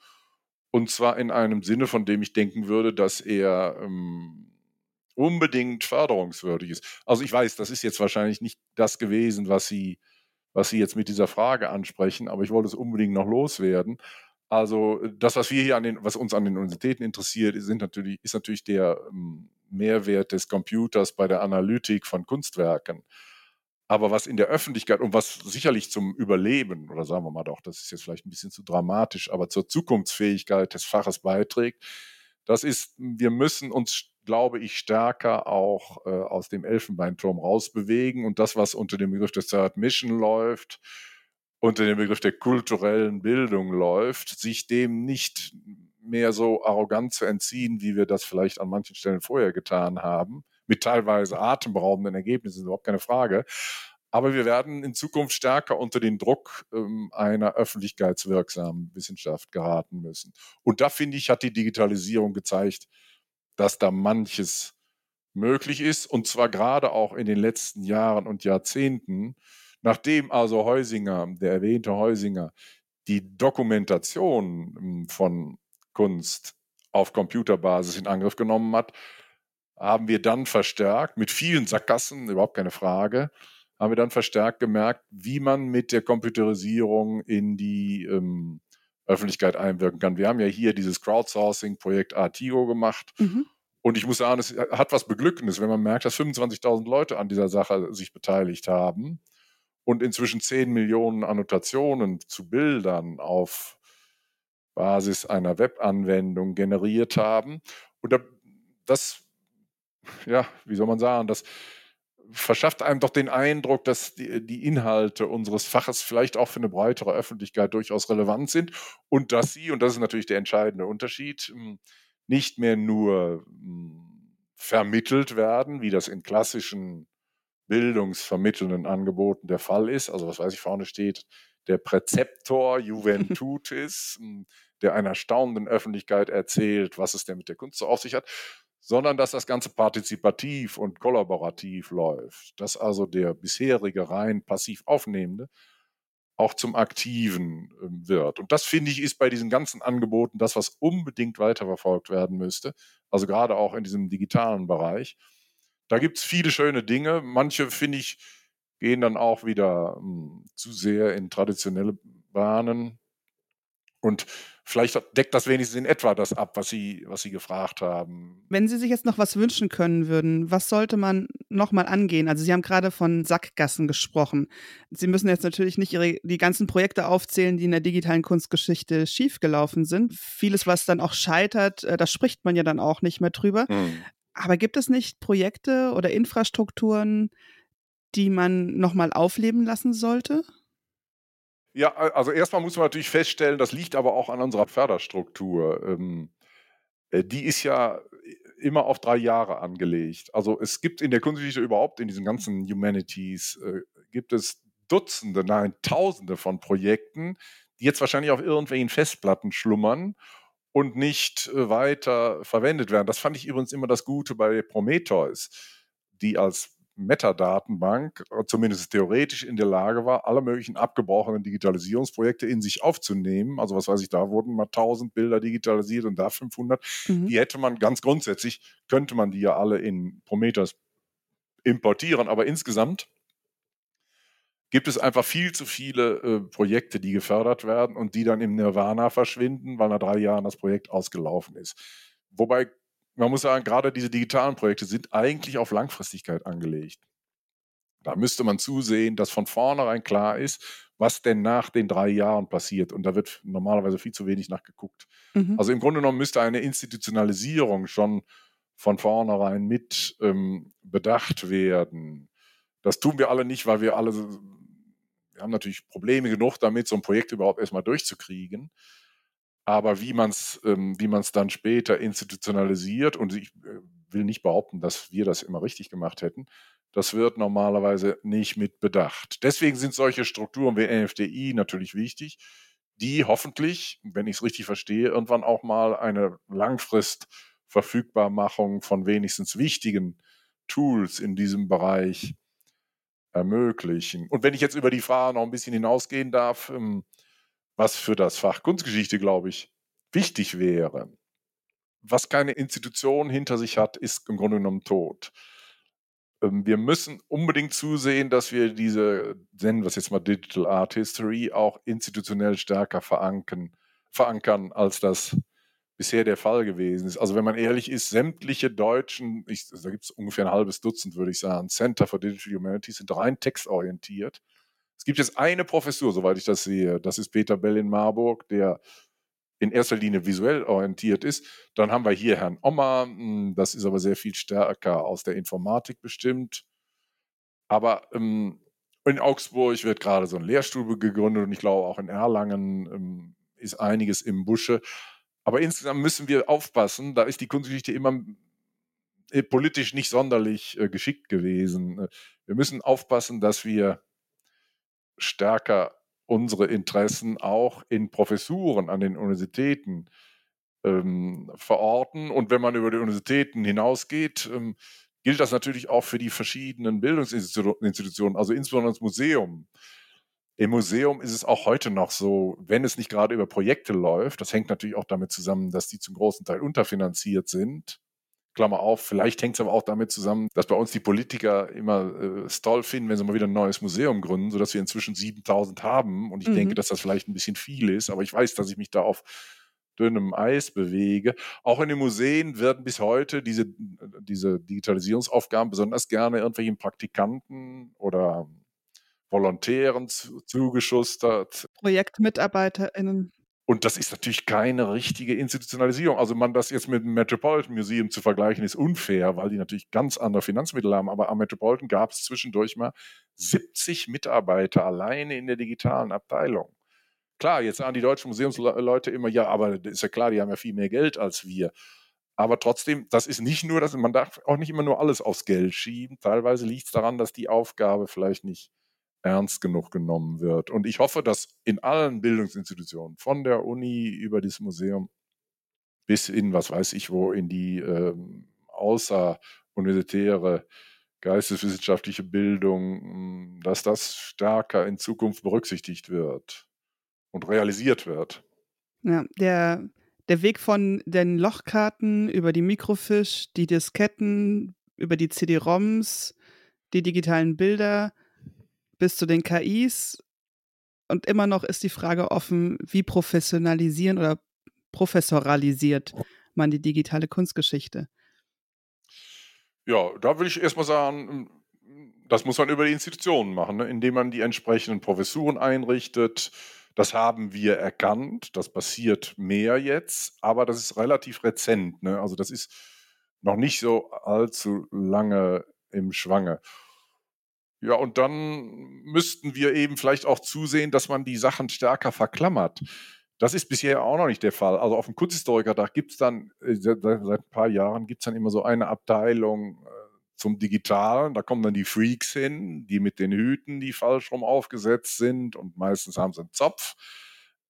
Und zwar in einem Sinne, von dem ich denken würde, dass er ähm, unbedingt förderungswürdig ist. Also ich weiß, das ist jetzt wahrscheinlich nicht das gewesen, was Sie, was Sie jetzt mit dieser Frage ansprechen, aber ich wollte es unbedingt noch loswerden. Also das, was wir hier an den, was uns an den Universitäten interessiert, sind natürlich, ist natürlich der ähm, Mehrwert des Computers bei der Analytik von Kunstwerken. Aber was in der Öffentlichkeit und was sicherlich zum Überleben, oder sagen wir mal doch, das ist jetzt vielleicht ein bisschen zu dramatisch, aber zur Zukunftsfähigkeit des Faches beiträgt, das ist, wir müssen uns, glaube ich, stärker auch äh, aus dem Elfenbeinturm rausbewegen und das, was unter dem Begriff des Third Mission läuft, unter dem Begriff der kulturellen Bildung läuft, sich dem nicht mehr so arrogant zu entziehen, wie wir das vielleicht an manchen Stellen vorher getan haben, mit teilweise atemberaubenden Ergebnissen, überhaupt keine Frage. Aber wir werden in Zukunft stärker unter den Druck ähm, einer öffentlichkeitswirksamen Wissenschaft geraten müssen. Und da finde ich, hat die Digitalisierung gezeigt, dass da manches möglich ist. Und zwar gerade auch in den letzten Jahren und Jahrzehnten, nachdem also Heusinger, der erwähnte Heusinger, die Dokumentation ähm, von Kunst auf Computerbasis in Angriff genommen hat, haben wir dann verstärkt, mit vielen Sackgassen, überhaupt keine Frage, haben wir dann verstärkt gemerkt, wie man mit der Computerisierung in die ähm, Öffentlichkeit einwirken kann. Wir haben ja hier dieses Crowdsourcing-Projekt Artigo gemacht. Mhm. Und ich muss sagen, es hat was Beglückendes, wenn man merkt, dass 25.000 Leute an dieser Sache sich beteiligt haben und inzwischen 10 Millionen Annotationen zu Bildern auf Basis einer Webanwendung generiert haben. Und das, ja, wie soll man sagen, das verschafft einem doch den Eindruck, dass die, die, Inhalte unseres Faches vielleicht auch für eine breitere Öffentlichkeit durchaus relevant sind und dass sie, und das ist natürlich der entscheidende Unterschied, hm, nicht mehr nur hm, vermittelt werden, wie das in klassischen bildungsvermittelnden Angeboten der Fall ist. Also was weiß ich, vorne steht der Präzeptor Juventutis, hm, der einer staunenden Öffentlichkeit erzählt, was es denn mit der Kunst so auf sich hat, sondern dass das Ganze partizipativ und kollaborativ läuft, dass also der bisherige rein passiv Aufnehmende auch zum Aktiven ähm, wird. Und das finde ich ist bei diesen ganzen Angeboten das, was unbedingt weiterverfolgt werden müsste, also gerade auch in diesem digitalen Bereich. Da gibt es viele schöne Dinge, manche finde ich gehen dann auch wieder mh, hm, zu sehr in traditionelle Bahnen. Und vielleicht deckt das wenigstens in etwa das ab, was Sie, was Sie gefragt haben. Wenn Sie sich jetzt noch was wünschen können würden, was sollte man nochmal angehen? Also Sie haben gerade von Sackgassen gesprochen. Sie müssen jetzt natürlich nicht Ihre, die ganzen Projekte aufzählen, die in der digitalen Kunstgeschichte schiefgelaufen sind. Vieles, was dann auch scheitert, äh, da spricht man ja dann auch nicht mehr drüber. Hm. Aber gibt es nicht Projekte oder Infrastrukturen, die man nochmal aufleben lassen sollte? Ja, also erstmal muss man natürlich feststellen, das liegt aber auch an unserer Förderstruktur. Ähm, äh, die ist ja immer auf drei Jahre angelegt. Also es gibt in der Kunstgeschichte überhaupt, in diesen ganzen Humanities, äh, gibt es Dutzende, nein, Tausende von Projekten, die jetzt wahrscheinlich auf irgendwelchen Festplatten schlummern und nicht äh, weiter verwendet werden. Das fand ich übrigens immer das Gute bei Prometheus, die als Metadatenbank, äh, zumindest theoretisch in der Lage war, alle möglichen abgebrochenen Digitalisierungsprojekte in sich aufzunehmen. Also was weiß ich, da wurden mal 1000 Bilder digitalisiert und da 500. Mhm. Die hätte man ganz grundsätzlich, könnte man die ja alle in Prometheus importieren, aber insgesamt gibt es einfach viel zu viele äh, Projekte, die gefördert werden und die dann im Nirvana verschwinden, weil nach drei Jahren das Projekt ausgelaufen ist. Wobei man muss sagen, gerade diese digitalen Projekte sind eigentlich auf Langfristigkeit angelegt. Da müsste man zusehen, dass von vornherein klar ist, was denn nach den drei Jahren passiert. Und da wird normalerweise viel zu wenig nachgeguckt. Mhm. Also im Grunde genommen müsste eine Institutionalisierung schon von vornherein mit ähm, bedacht werden. Das tun wir alle nicht, weil wir alle, wir haben natürlich Probleme genug damit, so ein Projekt überhaupt erstmal durchzukriegen. Aber wie man es ähm, dann später institutionalisiert, und ich äh, will nicht behaupten, dass wir das immer richtig gemacht hätten, das wird normalerweise nicht mit bedacht. Deswegen sind solche Strukturen wie NFDI natürlich wichtig, die hoffentlich, wenn ich es richtig verstehe, irgendwann auch mal eine Langfristverfügbarmachung von wenigstens wichtigen Tools in diesem Bereich ermöglichen. Und wenn ich jetzt über die Frage noch ein bisschen hinausgehen darf, ähm, was für das Fach Kunstgeschichte, glaube ich, wichtig wäre. Was keine Institution hinter sich hat, ist im Grunde genommen tot. Ähm, wir müssen unbedingt zusehen, dass wir diese, nennen wir es jetzt mal Digital Art History, auch institutionell stärker verankern, verankern als das bisher der Fall gewesen ist. Also wenn man ehrlich ist, sämtliche deutschen, ich, da gibt es ungefähr ein halbes Dutzend, würde ich sagen, Center for Digital Humanities sind rein textorientiert. Es gibt jetzt eine Professur, soweit ich das sehe. Das ist Peter Bell in Marburg, der in erster Linie visuell orientiert ist. Dann haben wir hier Herrn Ommer, hm, das ist aber sehr viel stärker aus der Informatik bestimmt. Aber ähm, in Augsburg wird gerade so ein Lehrstuhl gegründet und ich glaube auch in Erlangen ähm, ist einiges im Busche. Aber insgesamt müssen wir aufpassen, da ist die Kunstgeschichte immer äh, politisch nicht sonderlich äh, geschickt gewesen. Wir müssen aufpassen, dass wir stärker unsere Interessen auch in Professuren an den Universitäten ähm, verorten. Und wenn man über die Universitäten hinausgeht, ähm, gilt das natürlich auch für die verschiedenen Bildungsinstitutionen, also insbesondere das Museum. Im Museum ist es auch heute noch so, wenn es nicht gerade über Projekte läuft, das hängt natürlich auch damit zusammen, dass die zum großen Teil unterfinanziert sind, Klammer auf, vielleicht hängt es aber auch damit zusammen, dass bei uns die Politiker immer äh, es toll finden, wenn sie mal wieder ein neues Museum gründen, sodass wir inzwischen 7000 haben. Und ich mhm. denke, dass das vielleicht ein bisschen viel ist, aber ich weiß, dass ich mich da auf dünnem Eis bewege. Auch in den Museen werden bis heute diese, diese Digitalisierungsaufgaben besonders gerne irgendwelchen Praktikanten oder Volontären zugeschustert. ProjektmitarbeiterInnen. Und das ist natürlich keine richtige Institutionalisierung. Also man das jetzt mit dem Metropolitan Museum zu vergleichen, ist unfair, weil die natürlich ganz andere Finanzmittel haben. Aber am Metropolitan gab es zwischendurch mal 70 Mitarbeiter alleine in der digitalen Abteilung. Klar, jetzt sagen die deutschen Museumsleute immer, ja, aber ist ja klar, die haben ja viel mehr Geld als wir. Aber trotzdem, das ist nicht nur, dass man darf auch nicht immer nur alles aufs Geld schieben. Teilweise liegt es daran, dass die Aufgabe vielleicht nicht ernst genug genommen wird. Und ich hoffe, dass in allen Bildungsinstitutionen, von der Uni über das Museum bis in, was weiß ich wo, in die ähm, außeruniversitäre geisteswissenschaftliche Bildung, hm, dass das stärker in Zukunft berücksichtigt wird und realisiert wird. Ja, der, der Weg von den Lochkarten über die Mikrofisch, die Disketten, über die CD-ROMs, die digitalen Bilder, bis zu den KIs. Und immer noch ist die Frage offen, wie professionalisieren oder professoralisiert man die digitale Kunstgeschichte? Ja, da würde ich erstmal sagen, das muss man über die Institutionen machen, ne? indem man die entsprechenden Professuren einrichtet. Das haben wir erkannt. Das passiert mehr jetzt, aber das ist relativ rezent. Ne? Also das ist noch nicht so allzu lange im Schwange. Ja, und dann müssten wir eben vielleicht auch zusehen, dass man die Sachen stärker verklammert. Das ist bisher auch noch nicht der Fall. Also auf dem Kunsthistorikertag gibt es dann, äh, seit, ein paar Jahren gibt es dann immer so eine Abteilung äh, zum Digitalen. Da kommen dann die Freaks hin, die mit den Hüten, die falsch rum aufgesetzt sind und meistens haben sie einen Zopf.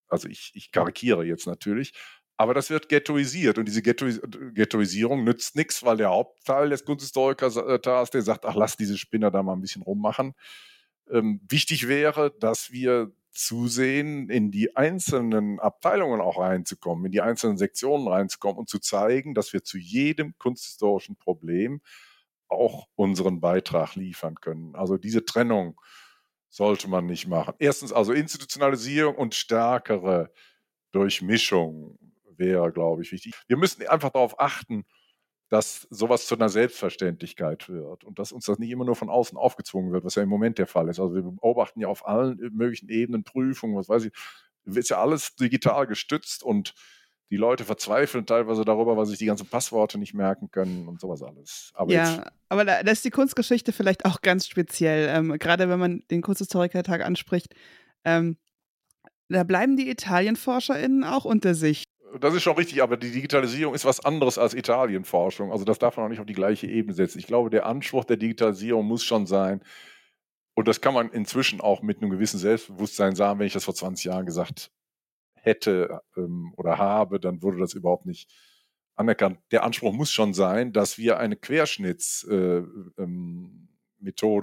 Also ich, ich karikiere jetzt natürlich. Aber das wird ghettoisiert und diese Ghettois Ghettoisierung nützt nichts, weil der Hauptteil des Kunsthistorikers, äh, der sagt, ach, lass diese Spinner da mal ein bisschen rummachen. Ähm, wichtig wäre, dass wir zusehen, in die einzelnen Abteilungen auch reinzukommen, in die einzelnen Sektionen reinzukommen und zu zeigen, dass wir zu jedem kunsthistorischen Problem auch unseren Beitrag liefern können. Also diese Trennung sollte man nicht machen. Erstens also Institutionalisierung und stärkere Durchmischung wäre, glaube ich, wichtig. Wir müssen einfach darauf achten, dass sowas zu einer Selbstverständlichkeit wird und dass uns das nicht immer nur von außen aufgezwungen wird, was ja im Moment der Fall ist. Also wir beobachten ja auf allen möglichen Ebenen Prüfungen, was weiß ich, ist ja alles digital gestützt und die Leute verzweifeln teilweise darüber, weil sich die ganzen Passworte nicht merken können und sowas alles. Aber ja, aber da, da, ist die Kunstgeschichte vielleicht auch ganz speziell, ähm, gerade wenn man den Kunsthistorikertag anspricht. Ähm, da bleiben die ItalienforscherInnen auch unter sich. Das ist schon richtig, aber die Digitalisierung ist was anderes als Italienforschung. Also das darf man auch nicht auf die gleiche Ebene setzen. Ich glaube, der Anspruch der Digitalisierung muss schon sein, und das kann man inzwischen auch mit einem gewissen Selbstbewusstsein sagen, wenn ich das vor 20 Jahren gesagt hätte ähm, oder habe, dann würde das überhaupt nicht anerkannt. Der Anspruch muss schon sein, dass wir eine Querschnittsmethode äh, ähm,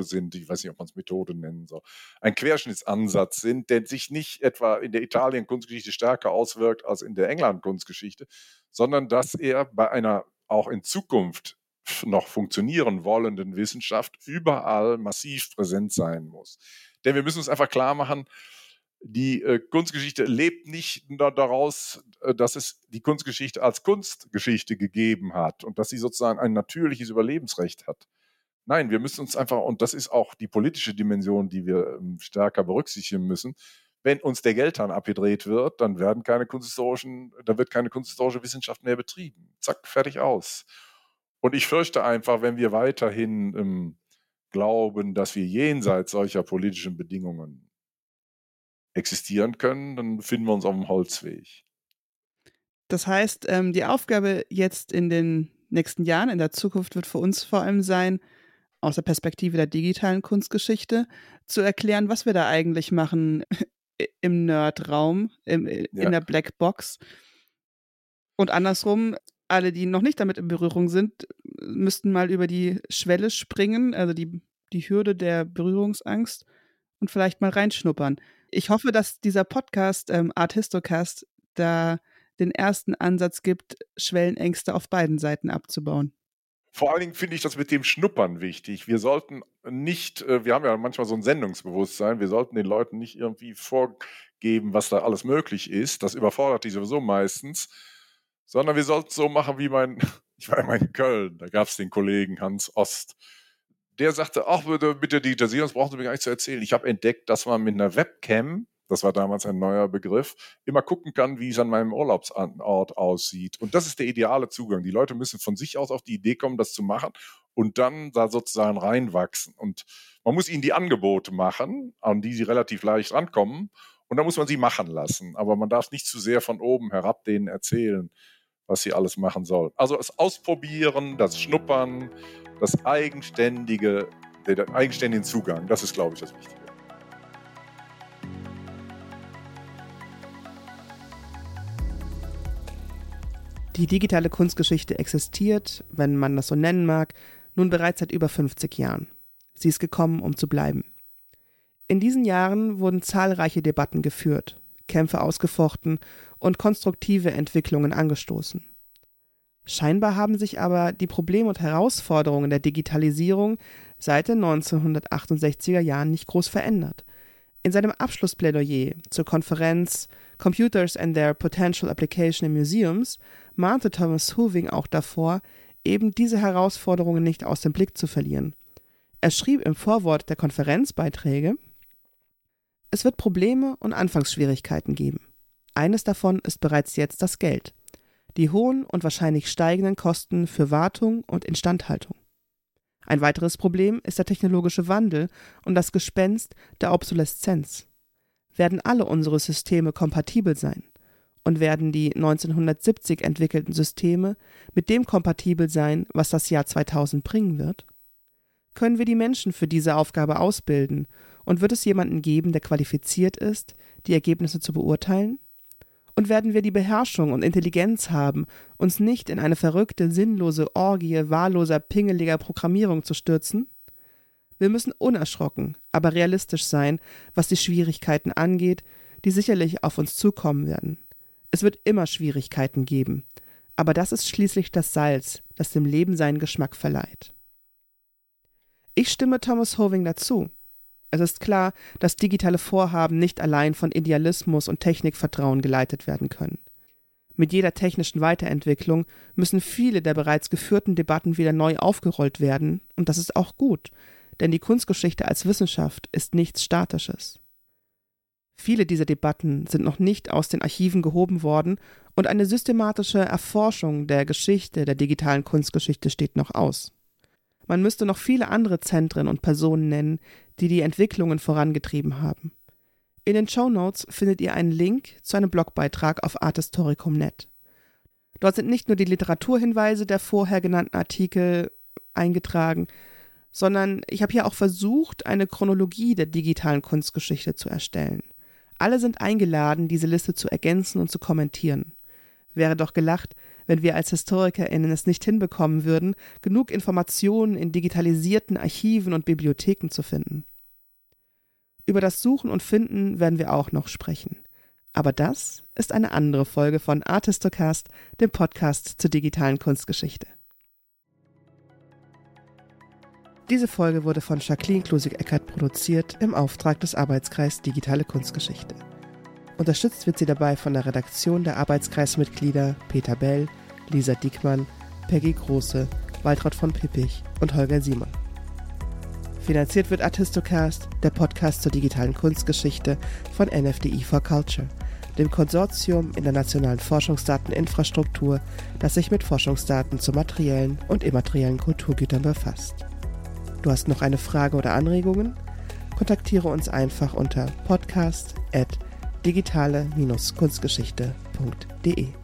sind, ich weiß nicht, ob man es Methode nennen soll, ein Querschnittsansatz sind, der sich nicht etwa in der Italien-Kunstgeschichte stärker auswirkt als in der England-Kunstgeschichte, sondern dass er bei einer auch in Zukunft noch funktionieren wollenden Wissenschaft überall massiv präsent sein muss. Denn wir müssen uns einfach klar machen, die äh, Kunstgeschichte lebt nicht daraus, äh, dass es die Kunstgeschichte als Kunstgeschichte gegeben hat und dass sie sozusagen ein natürliches Überlebensrecht hat. Nein, wir müssen uns einfach, und das ist auch die politische Dimension, die wir ähm, stärker berücksichtigen müssen, wenn uns der Geldhahn abgedreht wird, dann werden keine kunsthistorischen, da wird keine kunsthistorische Wissenschaft mehr betrieben. Zack, fertig aus. Und ich fürchte einfach, wenn wir weiterhin ähm, glauben, dass wir jenseits solcher politischen Bedingungen existieren können, dann befinden wir uns auf dem Holzweg. Das heißt, ähm, die Aufgabe jetzt in den nächsten Jahren, in der Zukunft wird für uns vor allem sein, aus der Perspektive der digitalen Kunstgeschichte, zu erklären, was wir da eigentlich machen im Nerdraum, im, ja. in der Blackbox. Und andersrum, alle, die noch nicht damit in Berührung sind, müssten mal über die Schwelle springen, also die, die Hürde der Berührungsangst und vielleicht mal reinschnuppern ich hoffe, dass dieser Podcast, ähm, Artistocast, da den ersten Ansatz gibt, Schwellenängste auf beiden Seiten abzubauen. Vor allen Dingen finde ich das mit dem Schnuppern wichtig. Wir sollten nicht, äh, wir haben ja manchmal so ein Sendungsbewusstsein, wir sollten den Leuten nicht irgendwie vorgeben, was da alles möglich ist. Das überfordert die sowieso meistens. Sondern wir sollten so machen wie mein, ich war immer in Köln, da gab es den Kollegen Hans Ost der sagte, ach, bitte, bitte Digitalisierung, das brauchen Sie mir gar nicht zu erzählen. Ich habe entdeckt, dass man mit einer Webcam, das war damals ein neuer Begriff, immer gucken kann, wie es an meinem Urlaubsort aussieht. Und das ist der ideale Zugang. Die Leute müssen von sich aus auf die Idee kommen, das zu machen und dann da sozusagen reinwachsen. Und man muss ihnen die Angebote machen, an die sie relativ leicht rankommen. Und dann muss man sie machen lassen. Aber man darf nicht zu sehr von oben herab denen erzählen, was sie alles machen sollen. Also das Ausprobieren, das Schnuppern, das eigenständige, den eigenständigen Zugang, das ist, glaube ich, das Wichtige. Die digitale Kunstgeschichte existiert, wenn man das so nennen mag, nun bereits seit über 50 Jahren. Sie ist gekommen, um zu bleiben. In diesen Jahren wurden zahlreiche Debatten geführt, Kämpfe ausgefochten und konstruktive Entwicklungen angestoßen. Scheinbar haben sich aber die Probleme und Herausforderungen der Digitalisierung seit den 1968er Jahren nicht groß verändert. In seinem Abschlussplädoyer zur Konferenz Computers and Their Potential Application in Museums mahnte Thomas Hoving auch davor, eben diese Herausforderungen nicht aus dem Blick zu verlieren. Er schrieb im Vorwort der Konferenzbeiträge, es wird Probleme und Anfangsschwierigkeiten geben. Eines davon ist bereits jetzt das Geld die hohen und wahrscheinlich steigenden Kosten für Wartung und Instandhaltung. Ein weiteres Problem ist der technologische Wandel und das Gespenst der Obsoleszenz. Werden alle unsere Systeme kompatibel sein? Und werden die 1970 entwickelten Systeme mit dem kompatibel sein, was das Jahr 2000 bringen wird? Können wir die Menschen für diese Aufgabe ausbilden? Und wird es jemanden geben, der qualifiziert ist, die Ergebnisse zu beurteilen? Und werden wir die Beherrschung und Intelligenz haben, uns nicht in eine verrückte, sinnlose Orgie wahlloser, pingeliger Programmierung zu stürzen? Wir müssen unerschrocken, aber realistisch sein, was die Schwierigkeiten angeht, die sicherlich auf uns zukommen werden. Es wird immer Schwierigkeiten geben, aber das ist schließlich das Salz, das dem Leben seinen Geschmack verleiht. Ich stimme Thomas Hoving dazu. Es ist klar, dass digitale Vorhaben nicht allein von Idealismus und Technikvertrauen geleitet werden können. Mit jeder technischen Weiterentwicklung müssen viele der bereits geführten Debatten wieder neu aufgerollt werden, und das ist auch gut, denn die Kunstgeschichte als Wissenschaft ist nichts Statisches. Viele dieser Debatten sind noch nicht aus den Archiven gehoben worden und eine systematische Erforschung der Geschichte der digitalen Kunstgeschichte steht noch aus. Man müsste noch viele andere Zentren und Personen nennen, die die Entwicklungen vorangetrieben haben. In den Show Notes findet ihr einen Link zu einem Blogbeitrag auf arthistoricum.net. Dort sind nicht nur die Literaturhinweise der vorher genannten Artikel eingetragen, sondern ich habe hier auch versucht, eine Chronologie der digitalen Kunstgeschichte zu erstellen. Alle sind eingeladen, diese Liste zu ergänzen und zu kommentieren. Wäre doch gelacht, wenn wir als HistorikerInnen es nicht hinbekommen würden, genug Informationen in digitalisierten Archiven und Bibliotheken zu finden. Über das Suchen und Finden werden wir auch noch sprechen. Aber das ist eine andere Folge von Artistocast, dem Podcast zur digitalen Kunstgeschichte. Diese Folge wurde von Jacqueline Klusig-Eckert produziert im Auftrag des Arbeitskreis Digitale Kunstgeschichte. Unterstützt wird sie dabei von der Redaktion der Arbeitskreismitglieder Peter Bell, Lisa Diekmann, Peggy Große, Waltraud von Pippich und Holger Simon. Finanziert wird Artistocast, der Podcast zur digitalen Kunstgeschichte von NFDI for Culture, dem Konsortium in der nationalen Forschungsdateninfrastruktur, das sich mit Forschungsdaten zu materiellen und immateriellen Kulturgütern befasst. Du hast noch eine Frage oder Anregungen? Kontaktiere uns einfach unter podcast@ digitale-kunstgeschichte.de.